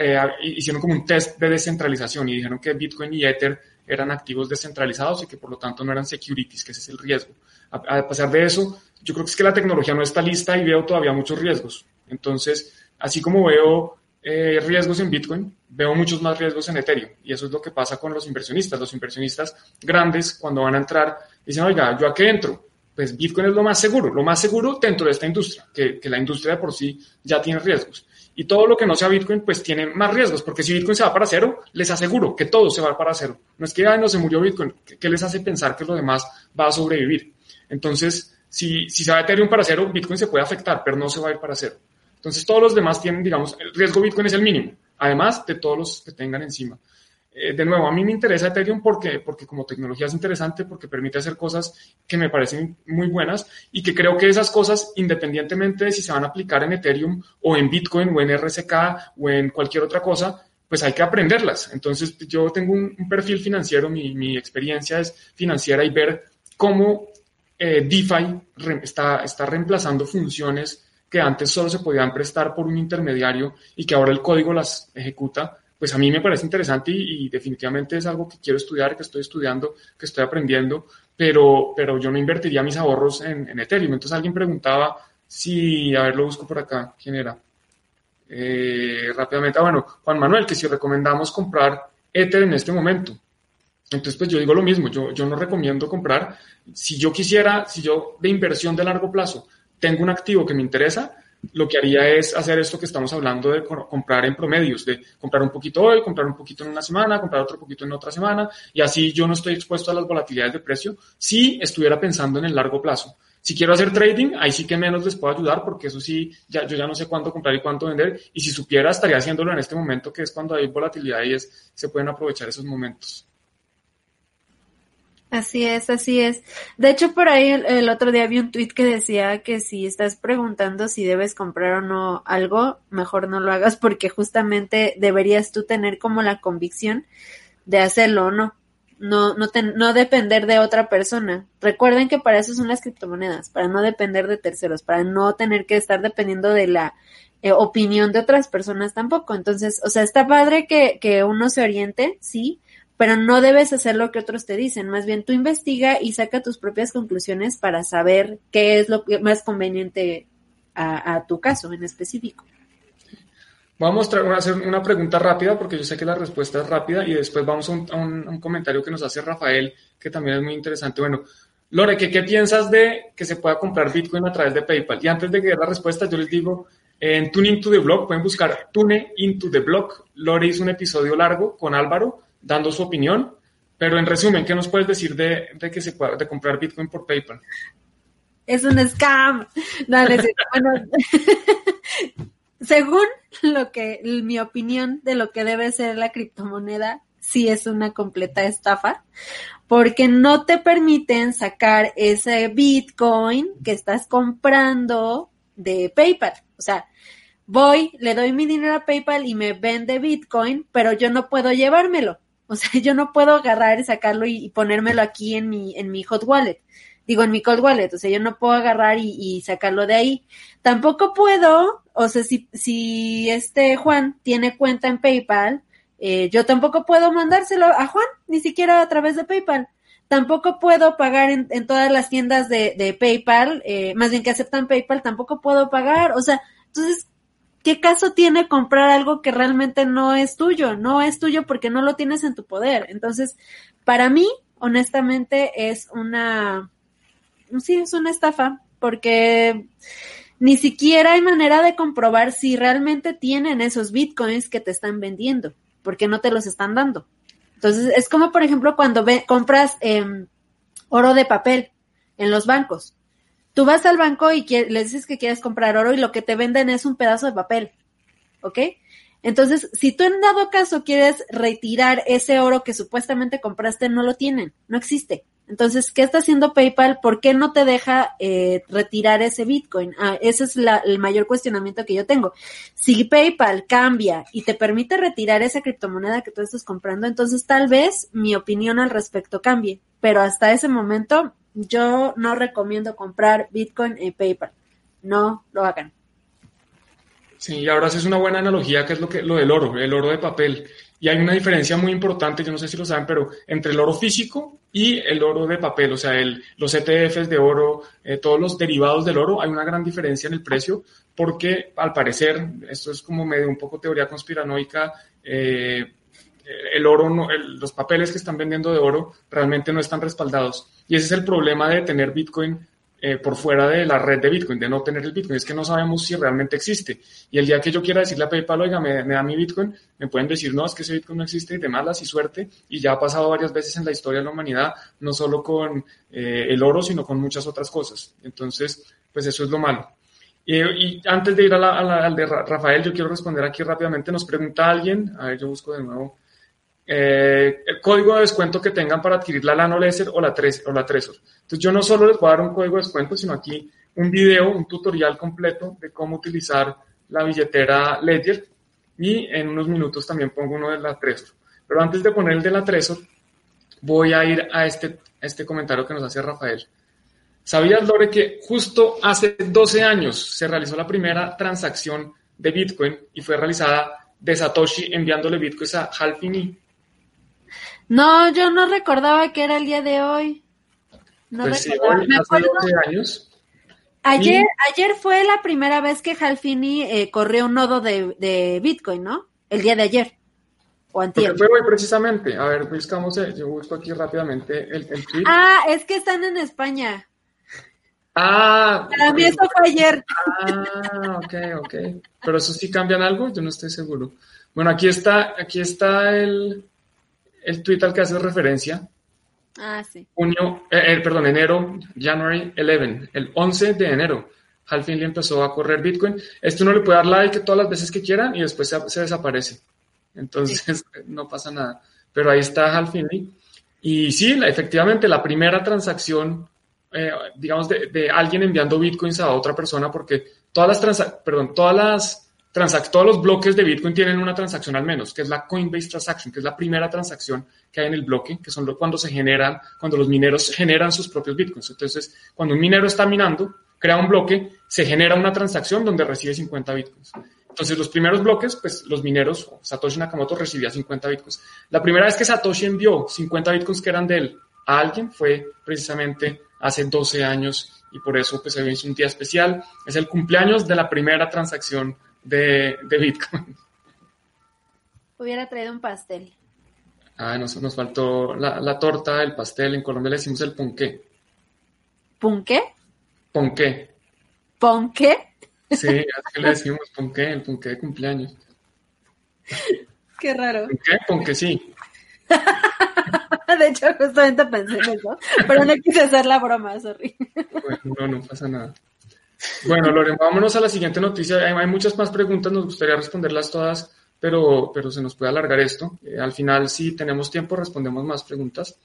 eh, hicieron como un test de descentralización y dijeron que Bitcoin y Ether eran activos descentralizados y que por lo tanto no eran securities, que ese es el riesgo. A, pesar de eso, yo creo que es que la tecnología no está lista y veo todavía muchos riesgos. Entonces, así como veo eh, riesgos en Bitcoin, veo muchos más riesgos en Ethereum. Y eso es lo que pasa con los inversionistas. Los inversionistas grandes, cuando van a entrar, dicen, oiga, ¿yo a qué entro? Pues Bitcoin es lo más seguro, lo más seguro dentro de esta industria, que, la industria de por sí ya tiene riesgos. Y todo lo que no sea Bitcoin, pues tiene más riesgos, porque si Bitcoin se va para cero, les aseguro que todo se va para cero. No es que ya no se murió Bitcoin, ¿qué les hace pensar que lo demás va a sobrevivir? Entonces, si, si se va a Ethereum para cero, Bitcoin se puede afectar, pero no se va a ir para cero. Entonces, todos los demás tienen, digamos, el riesgo Bitcoin es el mínimo, además de todos los que tengan encima. Eh, de nuevo, a mí me interesa Ethereum porque, porque como tecnología es interesante, porque permite hacer cosas que me parecen muy buenas y que creo que esas cosas, independientemente de si se van a aplicar en Ethereum o en Bitcoin o en RSK o en cualquier otra cosa, pues hay que aprenderlas. Entonces, yo tengo un, perfil financiero, mi, mi, experiencia es financiera y ver cómo eh, DeFi está, está reemplazando funciones que antes solo se podían prestar por un intermediario y que ahora el código las ejecuta pues a mí me parece interesante y, definitivamente es algo que quiero estudiar, que estoy estudiando, que estoy aprendiendo, pero, pero yo no invertiría mis ahorros en, en Ethereum. Entonces alguien preguntaba si, a ver, lo busco por acá, ¿quién era? Eh, rápidamente, ah, bueno, Juan Manuel, que si recomendamos comprar Ether en este momento. Entonces, pues yo digo lo mismo, yo, yo no recomiendo comprar. Si yo quisiera, si yo de inversión de largo plazo tengo un activo que me interesa, lo que haría es hacer esto que estamos hablando de comprar en promedios, de comprar un poquito hoy, comprar un poquito en una semana, comprar otro poquito en otra semana, y así yo no estoy expuesto a las volatilidades de precio si estuviera pensando en el largo plazo. Si quiero hacer trading, ahí sí que menos les puedo ayudar porque eso sí, ya, yo ya no sé cuánto comprar y cuánto vender. Y si supiera, estaría haciéndolo en este momento, que es cuando hay volatilidad y es, se pueden aprovechar esos momentos. Así es, así es. De hecho, por ahí el, otro día vi un tweet que decía que si estás preguntando si debes comprar o no algo, mejor no lo hagas porque justamente deberías tú tener como la convicción de hacerlo o no. No, no, no depender de otra persona. Recuerden que para eso son las criptomonedas, para no depender de terceros, para no tener que estar dependiendo de la eh, opinión de otras personas tampoco. Entonces, o sea, está padre que, que uno se oriente, sí, pero no debes hacer lo que otros te dicen, más bien tú investiga y saca tus propias conclusiones para saber qué es lo más conveniente a, tu caso en específico. Vamos a hacer una pregunta rápida porque yo sé que la respuesta es rápida y después vamos a un, comentario que nos hace Rafael que también es muy interesante. Bueno, Lore, ¿qué, ¿qué, piensas de que se pueda comprar Bitcoin a través de PayPal? Y antes de que dé la respuesta, yo les digo, en Tune Into the Blog, pueden buscar Tune Into the Blog. Lore hizo un episodio largo con Álvaro dando su opinión. Pero en resumen, ¿qué nos puedes decir de, que se puede de comprar Bitcoin por PayPal? Es un scam. Bueno, según lo que mi opinión de lo que debe ser la criptomoneda, sí es una completa estafa, porque no te permiten sacar ese Bitcoin que estás comprando de PayPal. O sea, voy, le doy mi dinero a PayPal y me vende Bitcoin, pero yo no puedo llevármelo. O sea, yo no puedo agarrar y sacarlo y, ponérmelo aquí en mi, en mi hot wallet. Digo, en mi cold wallet. O sea, yo no puedo agarrar y, sacarlo de ahí. Tampoco puedo, o sea, si, si este Juan tiene cuenta en PayPal, eh, yo tampoco puedo mandárselo a Juan, ni siquiera a través de PayPal. Tampoco puedo pagar en, en todas las tiendas de, de PayPal, eh, más bien que aceptan PayPal, tampoco puedo pagar. O sea, Entonces, ¿qué caso tiene comprar algo que realmente no es tuyo? No es tuyo porque no lo tienes en tu poder. Entonces, para mí, honestamente, es una, sí, es una estafa, porque ni siquiera hay manera de comprobar si realmente tienen esos bitcoins que te están vendiendo, porque no te los están dando. Entonces, es como, por ejemplo, cuando compras eh, oro de papel en los bancos. Tú vas al banco y le dices que quieres comprar oro y lo que te venden es un pedazo de papel. ¿Ok? Entonces, si tú en dado caso quieres retirar ese oro que supuestamente compraste, no lo tienen, no existe. Entonces, ¿qué está haciendo PayPal? ¿Por qué no te deja eh, retirar ese Bitcoin? Ah, ese es el mayor cuestionamiento que yo tengo. Si PayPal cambia y te permite retirar esa criptomoneda que tú estás comprando, entonces tal vez mi opinión al respecto cambie. Pero hasta ese momento yo no recomiendo comprar Bitcoin en PayPal. No lo hagan. Sí, y ahora es una buena analogía que es lo, que, lo del oro, el oro de papel. Y hay una diferencia muy importante, yo no sé si lo saben, pero entre el oro físico y el oro de papel, o sea, el, los ETFs de oro, eh, todos los derivados del oro, hay una gran diferencia en el precio porque al parecer, esto es como medio un poco teoría conspiranoica, eh, el oro, no, los papeles que están vendiendo de oro realmente no están respaldados. Y ese es el problema de tener Bitcoin eh, por fuera de la red de Bitcoin, de no tener el Bitcoin, es que no sabemos si realmente existe. Y el día que yo quiera decirle a PayPal, oiga, me, da mi Bitcoin, me pueden decir, no, es que ese Bitcoin no existe, y de malas y suerte, y ya ha pasado varias veces en la historia de la humanidad, no solo con eh, el oro, sino con muchas otras cosas. Entonces, pues eso es lo malo. Eh, y antes de ir a la, al de Rafael, yo quiero responder aquí rápidamente. Nos pregunta alguien, a ver, yo busco de nuevo eh, el código de descuento que tengan para adquirir la Lano Laser o la, Tres, o la Tresor. Entonces yo no solo les voy a dar un código de descuento, sino aquí un video, un tutorial completo de cómo utilizar la billetera Ledger y en unos minutos también pongo uno de la Tresor. Pero antes de poner el de la Tresor, voy a ir a este, este comentario que nos hace Rafael. ¿Sabías, Lore, que justo hace 12 años se realizó la primera transacción de Bitcoin y fue realizada de Satoshi enviándole Bitcoins a Halfini? No, yo no recordaba que era el día de hoy. No pues recordaba. Sí, hoy, Me hace acuerdo. 12 años. Ayer, ayer fue la primera vez que Halfini eh, corrió un nodo de, de, Bitcoin, ¿no? El día de ayer. O antier. Fue hoy precisamente. A ver, buscamos, eh, yo busco aquí rápidamente el, el tweet. Ah, es que están en España. Ah. Para mí eso fue ayer. Ah, ok, ok. Pero eso sí cambian algo, yo no estoy seguro. Bueno, aquí está, aquí está el, el tweet al que hace referencia. Ah, sí. Junio, eh, perdón, enero, January 11, el 11 de enero. Hal Finley empezó a correr Bitcoin. Esto uno le puede dar like todas las veces que quieran y después se, se desaparece. Entonces sí. no pasa nada. Pero ahí está Hal Finley. Y sí, la, efectivamente, la primera transacción, eh, digamos, de, de, alguien enviando Bitcoins a otra persona, porque todas las, perdón, todas las todos los bloques de Bitcoin tienen una transacción al menos, que es la Coinbase Transaction, que es la primera transacción que hay en el bloque, que son cuando se generan, cuando los mineros generan sus propios Bitcoins. Entonces, cuando un minero está minando, crea un bloque, se genera una transacción donde recibe 50 Bitcoins. Entonces, los primeros bloques, pues los mineros, Satoshi Nakamoto recibía 50 Bitcoins. La primera vez que Satoshi envió 50 Bitcoins que eran de él a alguien fue precisamente hace 12 años y por eso pues se hizo un día especial. Es el cumpleaños de la primera transacción de, de, Bitcoin. Hubiera traído un pastel. Ah, nos, nos faltó la, la, torta, el pastel. En Colombia le decimos el ponqué. ¿Ponqué? Ponqué. ¿Ponqué? Sí, así le decimos ponqué, el ponqué de cumpleaños. Qué raro. ¿Ponqué? Ponqué sí. de hecho, justamente pensé en eso, pero no quise hacer la broma, sorry. Bueno, no, no pasa nada. Bueno, Loren, vámonos a la siguiente noticia. Hay, muchas más preguntas, nos gustaría responderlas todas, pero, pero se nos puede alargar esto. Eh, al final, si tenemos tiempo, respondemos más preguntas.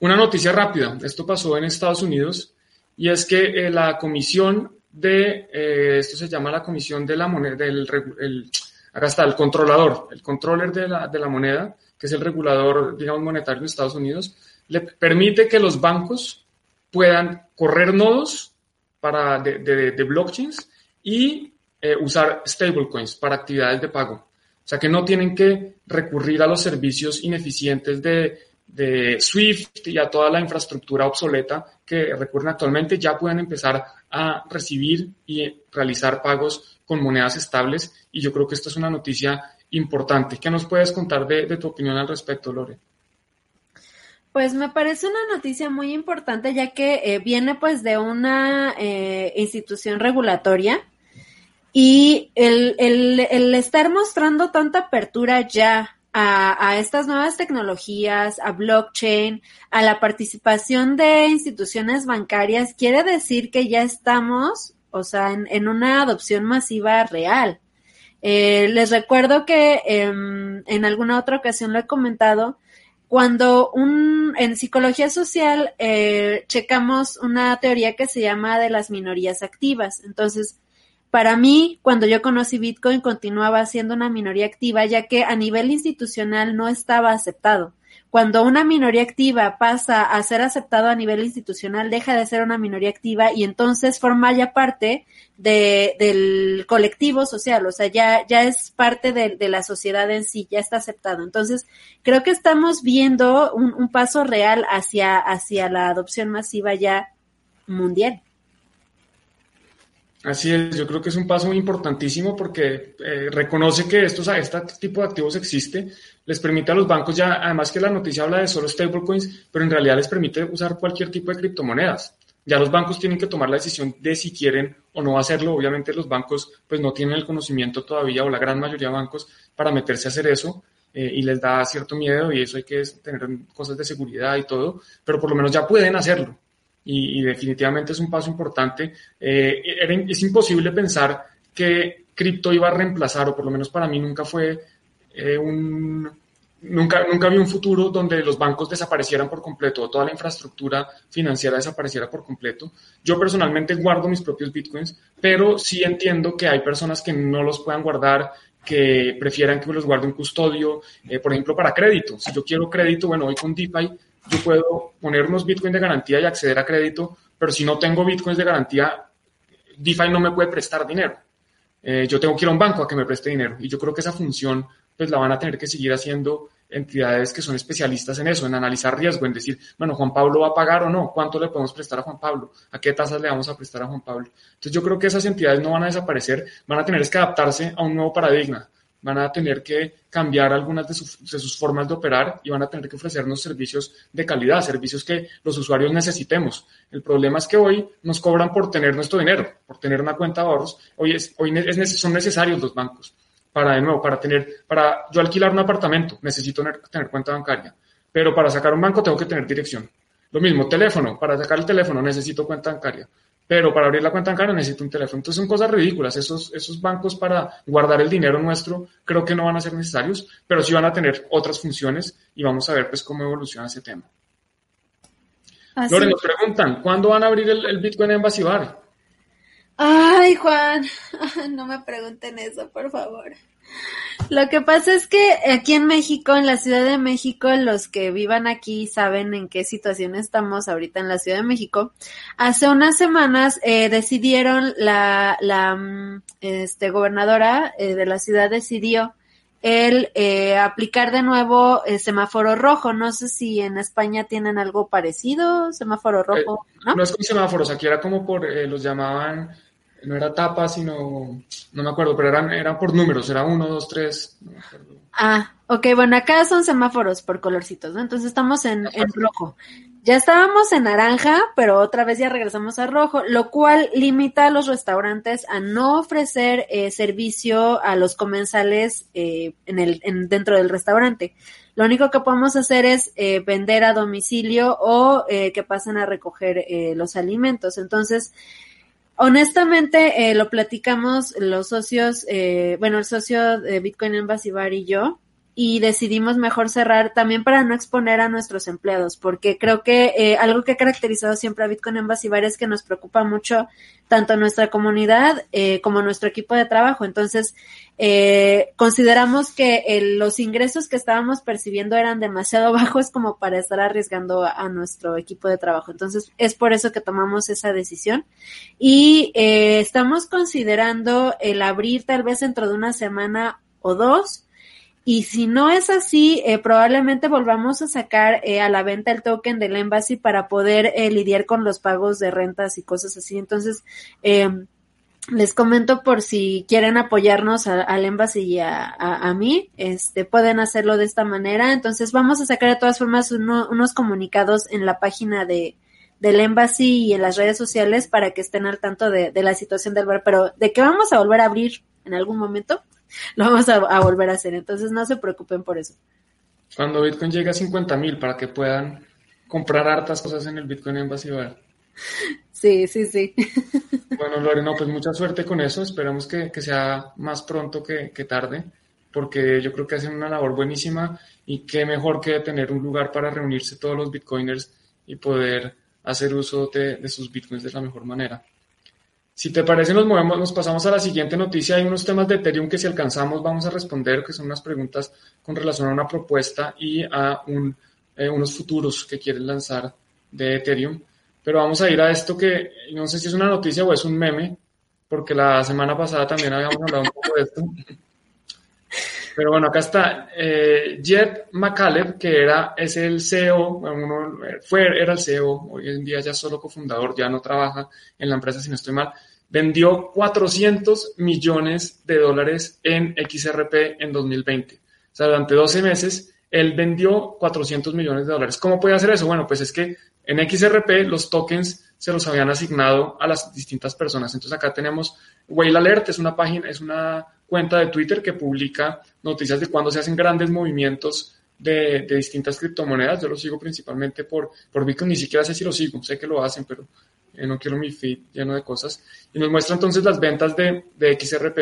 Una noticia rápida. Esto pasó en Estados Unidos y es que eh, la comisión de, eh, esto se llama la comisión de la moneda, del, el, acá está, el controlador, el controller de la, de la moneda, que es el regulador, digamos, monetario de Estados Unidos, le permite que los bancos puedan correr nodos para, de, de, de blockchains y eh, usar stablecoins para actividades de pago. O sea que no tienen que recurrir a los servicios ineficientes de, de, SWIFT y a toda la infraestructura obsoleta que recurren actualmente ya pueden empezar a recibir y realizar pagos con monedas estables y yo creo que esta es una noticia importante. ¿Qué nos puedes contar de, tu opinión al respecto, Lore? Pues me parece una noticia muy importante ya que eh, viene pues de una eh, institución regulatoria y el, el, estar mostrando tanta apertura ya a, estas nuevas tecnologías, a blockchain, a la participación de instituciones bancarias, quiere decir que ya estamos, o sea, en, en una adopción masiva real. Eh, les recuerdo que em, en alguna otra ocasión lo he comentado, cuando un, en psicología social eh, checamos una teoría que se llama de las minorías activas. Entonces, para mí, cuando yo conocí Bitcoin, continuaba siendo una minoría activa, ya que a nivel institucional no estaba aceptado. Cuando una minoría activa pasa a ser aceptado a nivel institucional, deja de ser una minoría activa y entonces forma ya parte de, del colectivo social, o sea, ya, ya es parte de, la sociedad en sí, ya está aceptado. Entonces, creo que estamos viendo un, paso real hacia, hacia la adopción masiva ya mundial. Así es, yo creo que es un paso importantísimo porque eh, reconoce que estos, este tipo de activos existe, les permite a los bancos ya, además que la noticia habla de solo stablecoins, pero en realidad les permite usar cualquier tipo de criptomonedas. Ya los bancos tienen que tomar la decisión de si quieren o no hacerlo. Obviamente los bancos pues no tienen el conocimiento todavía o la gran mayoría de bancos para meterse a hacer eso eh, y les da cierto miedo y eso hay que tener cosas de seguridad y todo, pero por lo menos ya pueden hacerlo y, definitivamente es un paso importante. Eh, es imposible pensar que cripto iba a reemplazar, o por lo menos para mí nunca fue eh, un... Nunca, nunca vi un futuro donde los bancos desaparecieran por completo toda la infraestructura financiera desapareciera por completo. Yo personalmente guardo mis propios bitcoins, pero sí entiendo que hay personas que no los puedan guardar, que prefieran que me los guarde un custodio, eh, por ejemplo, para crédito. Si yo quiero crédito, bueno, hoy con DeFi yo puedo poner unos bitcoins de garantía y acceder a crédito, pero si no tengo bitcoins de garantía, DeFi no me puede prestar dinero. Eh, yo tengo que ir a un banco a que me preste dinero. Y yo creo que esa función pues la van a tener que seguir haciendo entidades que son especialistas en eso, en analizar riesgo, en decir, bueno, Juan Pablo va a pagar o no, cuánto le podemos prestar a Juan Pablo, a qué tasas le vamos a prestar a Juan Pablo. Entonces yo creo que esas entidades no van a desaparecer, van a tener que adaptarse a un nuevo paradigma van a tener que cambiar algunas de, sus formas de operar y van a tener que ofrecernos servicios de calidad, servicios que los usuarios necesitemos. El problema es que hoy nos cobran por tener nuestro dinero, por tener una cuenta de ahorros. Hoy, es, hoy son necesarios los bancos para, de nuevo, para tener, para yo alquilar un apartamento, necesito tener, tener cuenta bancaria, pero para sacar un banco tengo que tener dirección. Lo mismo, teléfono, para sacar el teléfono necesito cuenta bancaria pero para abrir la cuenta bancaria necesito un teléfono. Entonces son cosas ridículas. Esos, esos bancos para guardar el dinero nuestro creo que no van a ser necesarios, pero sí van a tener otras funciones y vamos a ver pues cómo evoluciona ese tema. Lore, nos preguntan, ¿cuándo van a abrir el, Bitcoin en Basibar? Ay, Juan, no me pregunten eso, por favor. Lo que pasa es que aquí en México, en la Ciudad de México, los que vivan aquí saben en qué situación estamos ahorita en la Ciudad de México. Hace unas semanas eh, decidieron la, la mm, este, gobernadora eh, de la ciudad decidió el eh, aplicar de nuevo el semáforo rojo. No sé si en España tienen algo parecido, semáforo rojo. ¿no? no es con semáforos, aquí era como por, los llamaban no era tapa, sino, no me acuerdo, pero eran, eran por números, era uno, dos, tres, Ah, ok, bueno, acá son semáforos por colorcitos, ¿no? Entonces estamos en, en rojo. Ya estábamos en naranja, pero otra vez ya regresamos a rojo, lo cual limita a los restaurantes a no ofrecer eh, servicio a los comensales eh, en el, en, dentro del restaurante. Lo único que podemos hacer es eh, vender a domicilio o que pasen a recoger los alimentos. Entonces, Honestamente, eh, lo platicamos los socios, eh, bueno, el socio de Bitcoin Embassy Bar y yo, y decidimos mejor cerrar también para no exponer a nuestros empleados, porque creo que eh, algo que ha caracterizado siempre a Bitcoin Embassy Bar es que nos preocupa mucho tanto nuestra comunidad eh, como nuestro equipo de trabajo. Entonces, eh, consideramos que los ingresos que estábamos percibiendo eran demasiado bajos como para estar arriesgando a, nuestro equipo de trabajo. Entonces, es por eso que tomamos esa decisión. Y estamos considerando el abrir tal vez dentro de una semana o dos y si no es así, eh, probablemente volvamos a sacar eh, a la venta el token del Embassy para poder eh, lidiar con los pagos de rentas y cosas así. Entonces, em, les comento por si quieren apoyarnos al Embassy y a, mí, este, pueden hacerlo de esta manera. Entonces, vamos a sacar de todas formas unos comunicados en la página de, del Embassy y en las redes sociales para que estén al tanto de, de la situación del bar. Pero de que vamos a volver a abrir en algún momento, lo vamos a, volver a hacer. Entonces no se preocupen por eso. Cuando Bitcoin llegue a 50 mil para que puedan comprar hartas cosas en el Bitcoin Embassy Sí, sí, sí. Bueno, Lorena, pues mucha suerte con eso. Esperamos que, sea más pronto que, tarde, porque yo creo que hacen una labor buenísima y qué mejor que tener un lugar para reunirse todos los Bitcoiners y poder hacer uso de, de sus Bitcoins de la mejor manera. Si te parece, nos movemos, nos pasamos a la siguiente noticia. Hay unos temas de Ethereum que si alcanzamos vamos a responder, que son unas preguntas con relación a una propuesta y a eh, unos futuros que quieren lanzar de Ethereum. Pero vamos a ir a esto que no sé si es una noticia o es un meme, porque la semana pasada también habíamos hablado un poco de esto. Pero bueno, acá está eh, Jet McCaleb, que era, es el CEO, uno, fue, era el CEO, hoy en día ya solo cofundador, ya no trabaja en la empresa si no estoy mal, vendió 400 millones de dólares en XRP en 2020. O sea, durante 12 meses, él vendió 400 millones de dólares. ¿Cómo puede hacer eso? Bueno, pues es que en XRP los tokens se los habían asignado a las distintas personas. Entonces acá tenemos Whale Alert, es una página, es una cuenta de Twitter que publica noticias de cuando se hacen grandes movimientos de, distintas criptomonedas. Yo lo sigo principalmente por, por Bitcoin, ni siquiera sé si lo sigo, sé que lo hacen, pero eh, no quiero mi feed lleno de cosas. Y nos muestra entonces las ventas de, de XRP.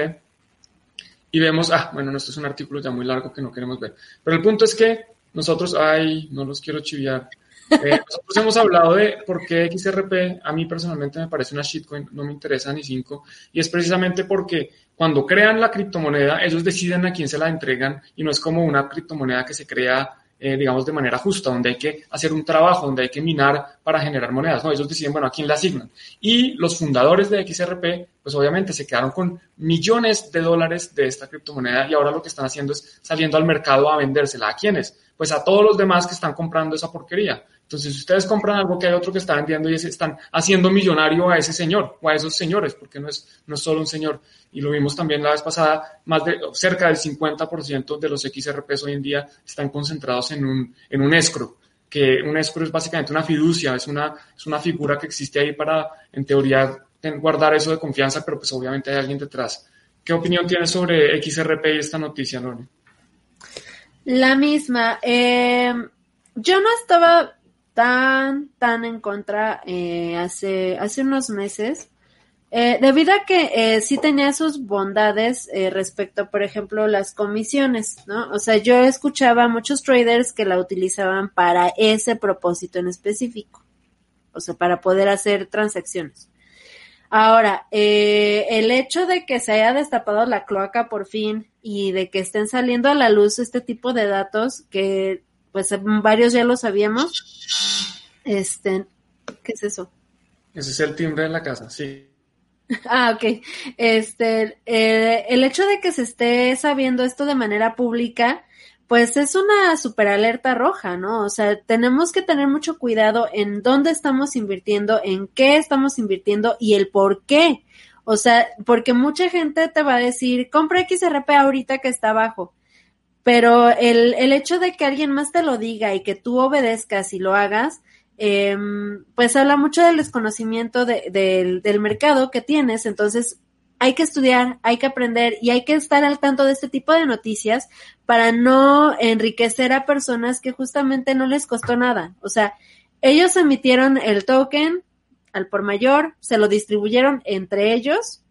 Y vemos, ah, bueno, esto es un artículo ya muy largo que no queremos ver. Pero el punto es que nosotros, ay, no los quiero chiviar. Eh, nosotros hemos hablado de por qué XRP a mí personalmente me parece una shitcoin, no me interesa ni cinco, y es precisamente porque cuando crean la criptomoneda, ellos deciden a quién se la entregan y no es como una criptomoneda que se crea, eh, digamos, de manera justa, donde hay que hacer un trabajo, donde hay que minar para generar monedas. No, ellos deciden, bueno, a quién la asignan. Y los fundadores de XRP, pues obviamente se quedaron con millones de dólares de esta criptomoneda y ahora lo que están haciendo es saliendo al mercado a vendérsela. ¿A quiénes? Pues a todos los demás que están comprando esa porquería. Entonces, si ustedes compran algo que hay otro que está vendiendo y están haciendo millonario a ese señor o a esos señores, porque no es, no es solo un señor. Y lo vimos también la vez pasada, más de cerca del 50% de los XRPs hoy en día están concentrados en un, en un escro, que un escro es básicamente una fiducia, es una, es una figura que existe ahí para, en teoría, guardar eso de confianza, pero pues obviamente hay alguien detrás. ¿Qué opinión tienes sobre XRP y esta noticia, Lore? La misma. Eh, yo no estaba tan, tan en contra eh, hace, hace unos meses, eh, debido a que eh, sí tenía sus bondades eh, respecto, por ejemplo, las comisiones, ¿no? O sea, yo escuchaba a muchos traders que la utilizaban para ese propósito en específico, o sea, para poder hacer transacciones. Ahora, el hecho de que se haya destapado la cloaca por fin y de que estén saliendo a la luz este tipo de datos que pues varios ya lo sabíamos. Este, ¿qué es eso? Ese es el timbre de la casa, sí. Ah, ok. Este, eh, el hecho de que se esté sabiendo esto de manera pública, pues es una super alerta roja, ¿no? O sea, tenemos que tener mucho cuidado en dónde estamos invirtiendo, en qué estamos invirtiendo y el por qué. O sea, porque mucha gente te va a decir, compra XRP ahorita que está abajo. Pero el, el hecho de que alguien más te lo diga y que tú obedezcas y lo hagas, eh, pues habla mucho del desconocimiento de, del, del mercado que tienes. Entonces, hay que estudiar, hay que aprender y hay que estar al tanto de este tipo de noticias para no enriquecer a personas que justamente no les costó nada. O sea, ellos emitieron el token al por mayor, se lo distribuyeron entre ellos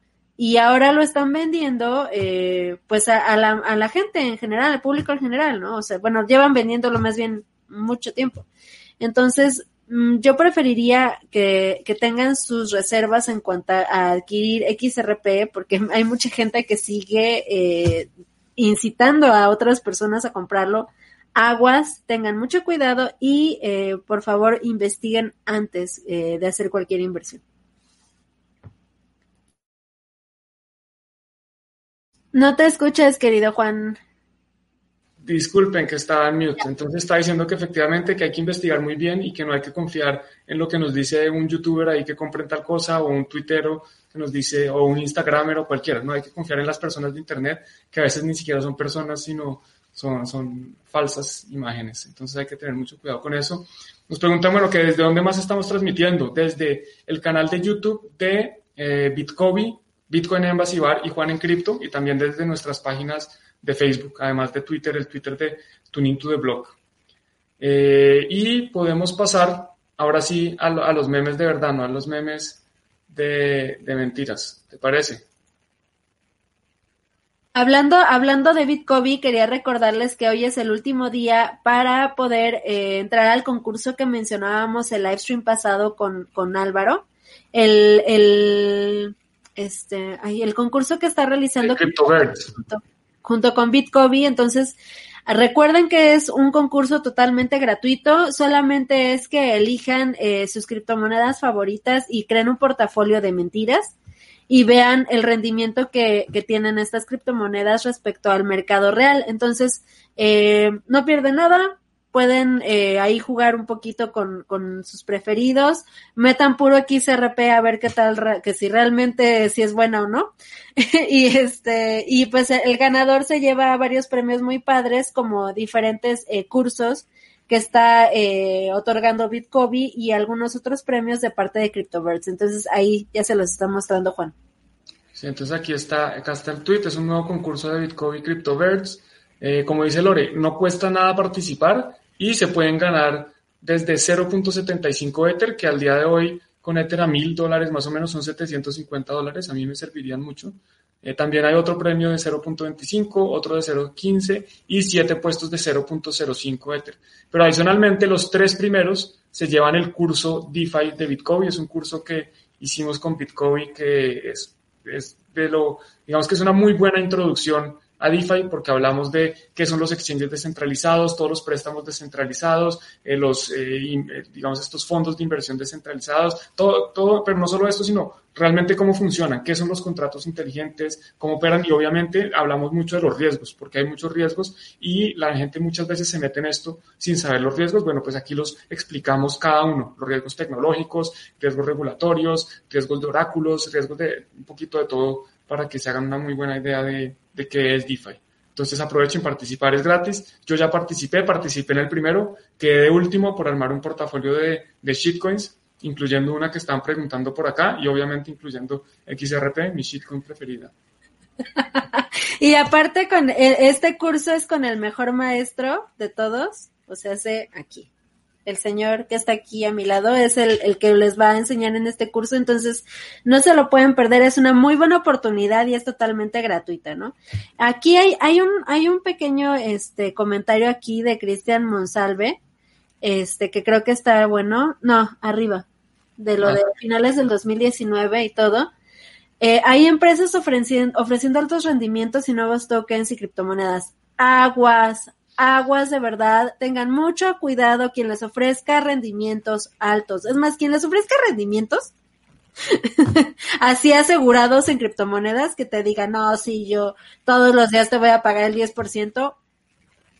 y ahora lo están vendiendo eh, pues a, la, a la gente en general, al público en general, ¿no? O sea, bueno, llevan vendiéndolo más bien mucho tiempo. Entonces, mm, yo preferiría que, que tengan sus reservas en cuanto a adquirir XRP, porque hay mucha gente que sigue eh, incitando a otras personas a comprarlo. Aguas, tengan mucho cuidado y eh, por favor investiguen antes eh, de hacer cualquier inversión. No te escuchas, querido Juan. Disculpen que estaba en mute. Entonces está diciendo que efectivamente que hay que investigar muy bien y que no hay que confiar en lo que nos dice un youtuber ahí que compren tal cosa o un tuitero que nos dice o un instagramer o cualquiera. No hay que confiar en las personas de internet que a veces ni siquiera son personas sino son, son falsas imágenes. Entonces hay que tener mucho cuidado con eso. Nos preguntan, bueno, que desde dónde más estamos transmitiendo. Desde el canal de YouTube de eh, Bitcoin Embassy Bar y Juan en Cripto y también desde nuestras páginas de Facebook, además de Twitter, el Twitter de Tuning to the Blog. Eh, y podemos pasar ahora sí a, los memes de verdad, no a los memes de, mentiras. ¿Te parece? Hablando, hablando de Bitcoin, quería recordarles que hoy es el último día para poder eh, entrar al concurso que mencionábamos el live stream pasado con, con Álvaro. El, el, este, el concurso que está realizando. El junto con Bitcoin. Entonces, recuerden que es un concurso totalmente gratuito. Solamente es que elijan eh, sus criptomonedas favoritas y creen un portafolio de mentiras y vean el rendimiento que, que tienen estas criptomonedas respecto al mercado real. Entonces, eh, no pierden nada, pueden eh, ahí jugar un poquito con, con, sus preferidos, metan puro XRP a ver qué tal, que si realmente si es buena o no. y este, y pues el ganador se lleva varios premios muy padres como diferentes eh, cursos que está eh, otorgando Bitcoin y algunos otros premios de parte de CryptoBirds. Entonces ahí ya se los está mostrando Juan. Sí, entonces aquí está, acá está el tweet, es un nuevo concurso de Bitcoin CryptoBirds. Eh, como dice Lore, no cuesta nada participar, y se pueden ganar desde 0.75 Ether, que al día de hoy con Ether a mil dólares más o menos son 750 dólares, a mí me servirían mucho. Eh, también hay otro premio de 0.25, otro de 0.15 y siete puestos de 0.05 Ether. Pero adicionalmente los tres primeros se llevan el curso DeFi de Bitcoin, es un curso que hicimos con Bitcoin que es, es de lo, digamos que es una muy buena introducción a DeFi porque hablamos de qué son los exchanges descentralizados, todos los préstamos descentralizados, eh, los, eh, eh, digamos, estos fondos de inversión descentralizados, todo, todo, pero no solo esto, sino realmente cómo funcionan, qué son los contratos inteligentes, cómo operan y obviamente hablamos mucho de los riesgos, porque hay muchos riesgos y la gente muchas veces se mete en esto sin saber los riesgos. Bueno, pues aquí los explicamos cada uno, los riesgos tecnológicos, riesgos regulatorios, riesgos de oráculos, riesgos de un poquito de todo para que se hagan una muy buena idea de, de qué es DeFi. Entonces aprovechen participar, es gratis. Yo ya participé, participé en el primero, quedé último por armar un portafolio de, de shitcoins, incluyendo una que están preguntando por acá y obviamente incluyendo XRP, mi shitcoin preferida. y aparte con e, este curso es con el mejor maestro de todos, o sea, hace aquí el señor que está aquí a mi lado es el, el, que les va a enseñar en este curso, entonces no se lo pueden perder, es una muy buena oportunidad y es totalmente gratuita, ¿no? Aquí hay, hay un, hay un pequeño este comentario aquí de Cristian Monsalve, este, que creo que está bueno, no, arriba, de lo ah. de finales del 2019 y todo. Eh, hay empresas ofreciendo, ofreciendo altos rendimientos y nuevos tokens y criptomonedas. Aguas, aguas de verdad, tengan mucho cuidado quien les ofrezca rendimientos altos. Es más, quien les ofrezca rendimientos así asegurados en criptomonedas que te digan, no, si yo todos los días te voy a pagar el 10%,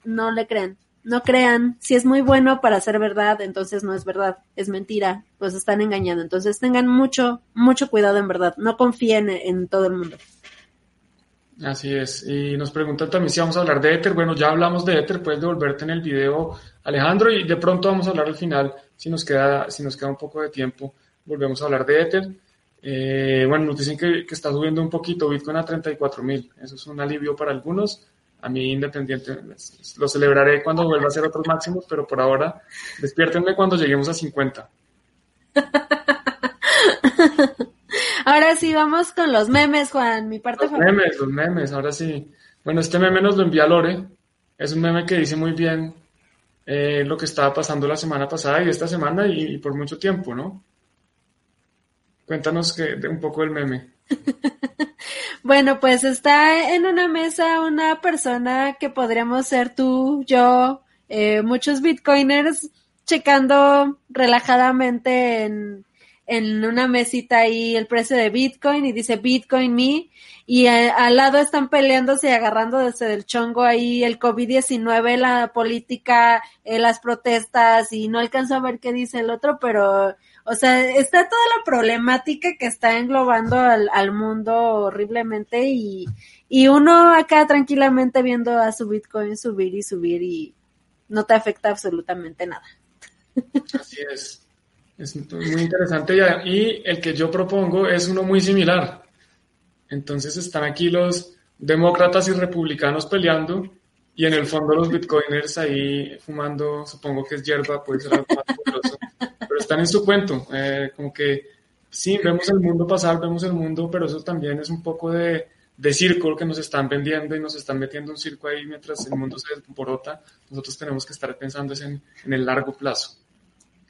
no le crean. No crean, si es muy bueno para ser verdad, entonces no es verdad, es mentira, pues están engañando. Entonces tengan mucho, mucho cuidado en verdad, no confíen en todo el mundo. Así es. Y nos preguntan también si vamos a hablar de Ether. Bueno, ya hablamos de Ether, puedes devolverte en el video, Alejandro, y de pronto vamos a hablar al final, si nos queda, si nos queda un poco de tiempo, volvemos a hablar de Ether. Eh, bueno, nos dicen que, está subiendo un poquito Bitcoin a 34 mil. Eso es un alivio para algunos. A mí, independiente, lo celebraré cuando vuelva a ser otros máximos, pero por ahora, despiértenme cuando lleguemos a 50. Ahora sí, vamos con los memes, Juan, mi parte Los memes, los memes, ahora sí. Bueno, este meme nos lo envía Lore. Es un meme que dice muy bien eh, lo que estaba pasando la semana pasada y esta semana y, por mucho tiempo, ¿no? Cuéntanos que, un poco del meme. bueno, pues está en una mesa una persona que podríamos ser tú, yo, eh, muchos bitcoiners checando relajadamente en en una mesita ahí el precio de Bitcoin y dice Bitcoin me y al lado están peleándose y agarrando desde el chongo ahí el COVID-19, la política, eh, las protestas y no alcanzo a ver qué dice el otro, pero o sea, está toda la problemática que está englobando al, al mundo horriblemente y, y uno acá tranquilamente viendo a su Bitcoin subir y subir y no te afecta absolutamente nada. Así es. Es muy interesante y el que yo propongo es uno muy similar. Entonces están aquí los demócratas y republicanos peleando y en el fondo los bitcoiners ahí fumando, supongo que es hierba, puede ser algo más poderoso, pero están en su cuento, eh, como que sí, vemos el mundo pasar, vemos el mundo, pero eso también es un poco de, de circo que nos están vendiendo y nos están metiendo un circo ahí mientras el mundo se desborota, nosotros tenemos que estar pensando en, en el largo plazo.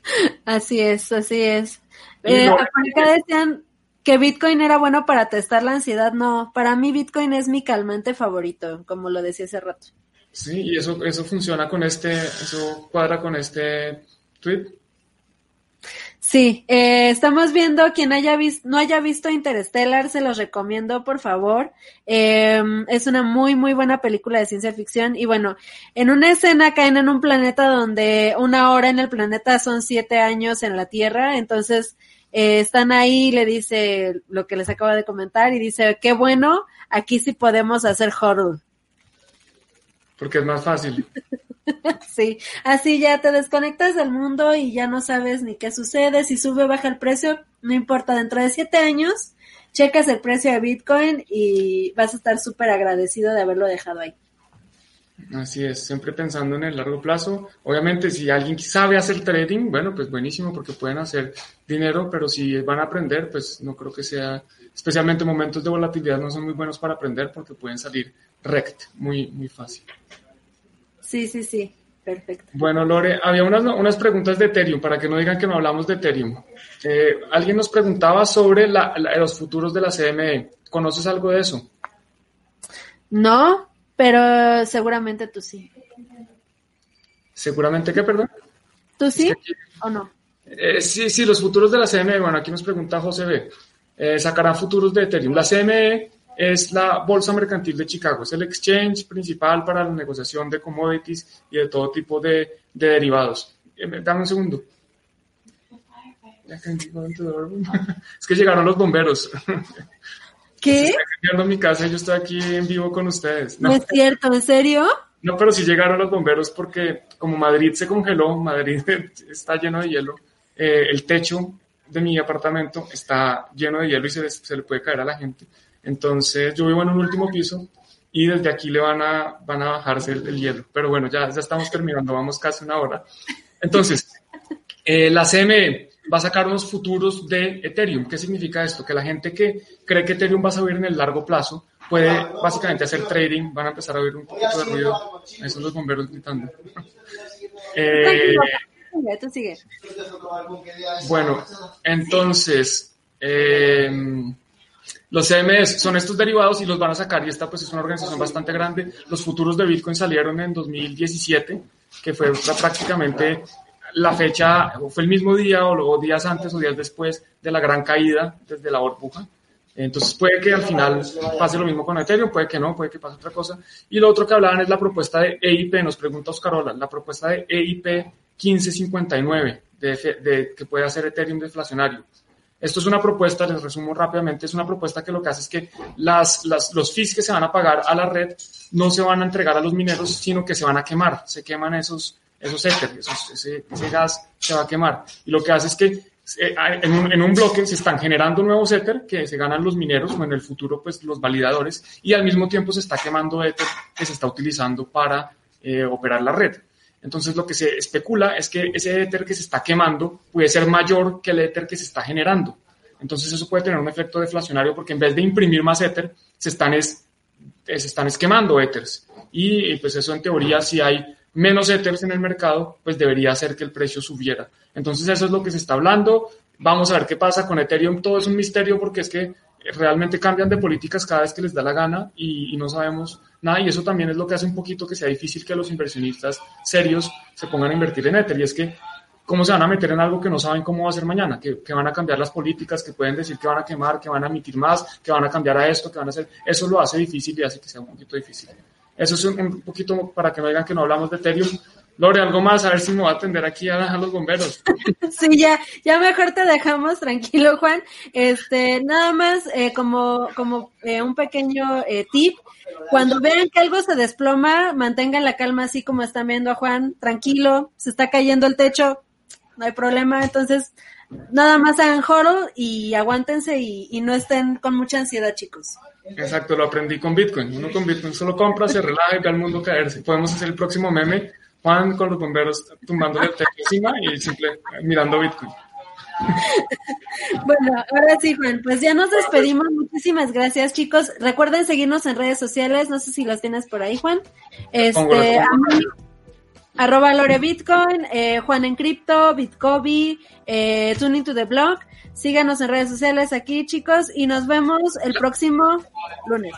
Así es, así es. Eh, acá decían que Bitcoin era bueno para testar la ansiedad. No, para mí Bitcoin es mi calmante favorito, como lo decía hace rato. Sí, y eso, eso funciona con este, eso cuadra con este tweet. Sí, eh, estamos viendo quien haya visto, no haya visto Interstellar, se los recomiendo por favor. Eh, es una muy muy buena película de ciencia ficción y bueno, en una escena caen en un planeta donde una hora en el planeta son siete años en la Tierra, entonces eh, están ahí, le dice lo que les acabo de comentar y dice qué bueno, aquí sí podemos hacer horror. Porque es más fácil. Sí, así ya te desconectas del mundo y ya no sabes ni qué sucede, si sube o baja el precio, no importa, dentro de siete años checas el precio de Bitcoin y vas a estar súper agradecido de haberlo dejado ahí. Así es, siempre pensando en el largo plazo. Obviamente, si alguien sabe hacer trading, bueno, pues buenísimo porque pueden hacer dinero, pero si van a aprender, pues no creo que sea, especialmente momentos de volatilidad no son muy buenos para aprender porque pueden salir rect, muy, muy fácil. Sí, sí, sí, perfecto. Bueno, Lore, había unas, unas preguntas de Ethereum, para que no digan que no hablamos de Ethereum. Eh, alguien nos preguntaba sobre los futuros de la CME. ¿Conoces algo de eso? No, pero seguramente tú sí. ¿Seguramente qué, perdón? ¿Tú sí o no? Eh, sí, sí, los futuros de la CME. Bueno, aquí nos pregunta José B. Eh, sacarán futuros de Ethereum. La CME es la Bolsa Mercantil de Chicago, es el exchange principal para la negociación de commodities y de todo tipo de, derivados. Eh, dame un segundo. Es que llegaron los bomberos. ¿Qué? Estoy en mi casa y yo estoy aquí en vivo con ustedes. ¿No, es cierto? ¿En serio? No, pero sí llegaron los bomberos porque como Madrid se congeló, Madrid está lleno de hielo, eh, el techo de mi apartamento está lleno de hielo y se, se le puede caer a la gente. Entonces yo vivo en un último piso y desde aquí le van a, van a bajarse el, hielo. Pero bueno, ya, ya estamos terminando, vamos casi una hora. Entonces, eh, la CME va a sacar unos futuros de Ethereum. ¿Qué significa esto? Que la gente que cree que Ethereum va a subir en el largo plazo puede básicamente hacer trading, van a empezar a oír un poquito de ruido. Esos son los bomberos gritando. Eh, bueno, entonces, eh, los CMS son estos derivados y los van a sacar y esta pues es una organización bastante grande. Los futuros de Bitcoin salieron en 2017, que fue prácticamente la fecha, fue el mismo día o, días antes o días después de la gran caída desde la burbuja. Entonces puede que al final pase lo mismo con Ethereum, puede que no, puede que pase otra cosa. Y lo otro que hablaban es la propuesta de EIP, nos pregunta Oscarola, la propuesta de EIP 1559, de, de, que puede hacer Ethereum deflacionario. Esto es una propuesta, les resumo rápidamente, es una propuesta que lo que hace es que las, los fees que se van a pagar a la red no se van a entregar a los mineros, sino que se van a quemar, se queman esos, esos ese, gas se va a quemar. Y lo que hace es que eh, en, un, en, un, bloque se están generando nuevos Ether que se ganan los mineros o en el futuro pues los validadores y al mismo tiempo se está quemando Ether que se está utilizando para eh, operar la red. Entonces lo que se especula es que ese éter que se está quemando puede ser mayor que el éter que se está generando. Entonces eso puede tener un efecto deflacionario porque en vez de imprimir más éter, se están, es, se están esquemando éteres. Y pues eso en teoría, si hay menos éteres en el mercado, pues debería hacer que el precio subiera. Entonces eso es lo que se está hablando. Vamos a ver qué pasa con Ethereum. Todo es un misterio porque es que realmente cambian de políticas cada vez que les da la gana y, no sabemos nada y eso también es lo que hace un poquito que sea difícil que los inversionistas serios se pongan a invertir en Ether y es que ¿cómo se van a meter en algo que no saben cómo va a ser mañana? Que, van a cambiar las políticas, que pueden decir que van a quemar, que van a emitir más, que van a cambiar a esto, que van a hacer. Eso lo hace difícil y hace que sea un poquito difícil. Eso es un, un poquito para que no digan que no hablamos de Ethereum. Lore, algo más, a ver si me va a atender aquí a, a los bomberos. Sí, ya, ya mejor te dejamos tranquilo, Juan. Este, nada más eh, como, como eh, un pequeño eh, tip. Cuando vean que algo se desploma, mantengan la calma así como están viendo a Juan, tranquilo, se está cayendo el techo, no hay problema. Entonces, nada más hagan joro y aguántense y, y no estén con mucha ansiedad, chicos. Exacto, lo aprendí con Bitcoin. Uno con Bitcoin solo compra, se relaja y ve al mundo caerse. Podemos hacer el próximo meme Juan con los bomberos tumbándole el techo encima y simple mirando Bitcoin. Bueno, ahora sí, Juan, pues ya nos despedimos. Muchísimas gracias, chicos. Recuerden seguirnos en redes sociales. No sé si los tienes por ahí, Juan. Este, a mí, arroba Lore Bitcoin, eh, Juan en Cripto, Bitcobi, eh, Tuning to the Blog. Síganos en redes sociales aquí, chicos, y nos vemos el próximo lunes.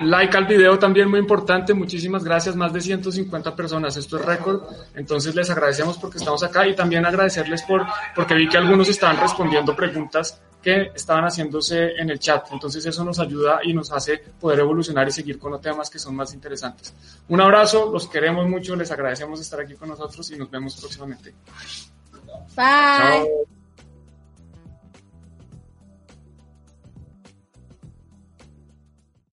Like al video también muy importante, muchísimas gracias, más de 150 personas, esto es récord, entonces les agradecemos porque estamos acá y también agradecerles por, porque vi que algunos estaban respondiendo preguntas que estaban haciéndose en el chat, entonces eso nos ayuda y nos hace poder evolucionar y seguir con los temas que son más interesantes. Un abrazo, los queremos mucho, les agradecemos estar aquí con nosotros y nos vemos próximamente. Bye. Chao.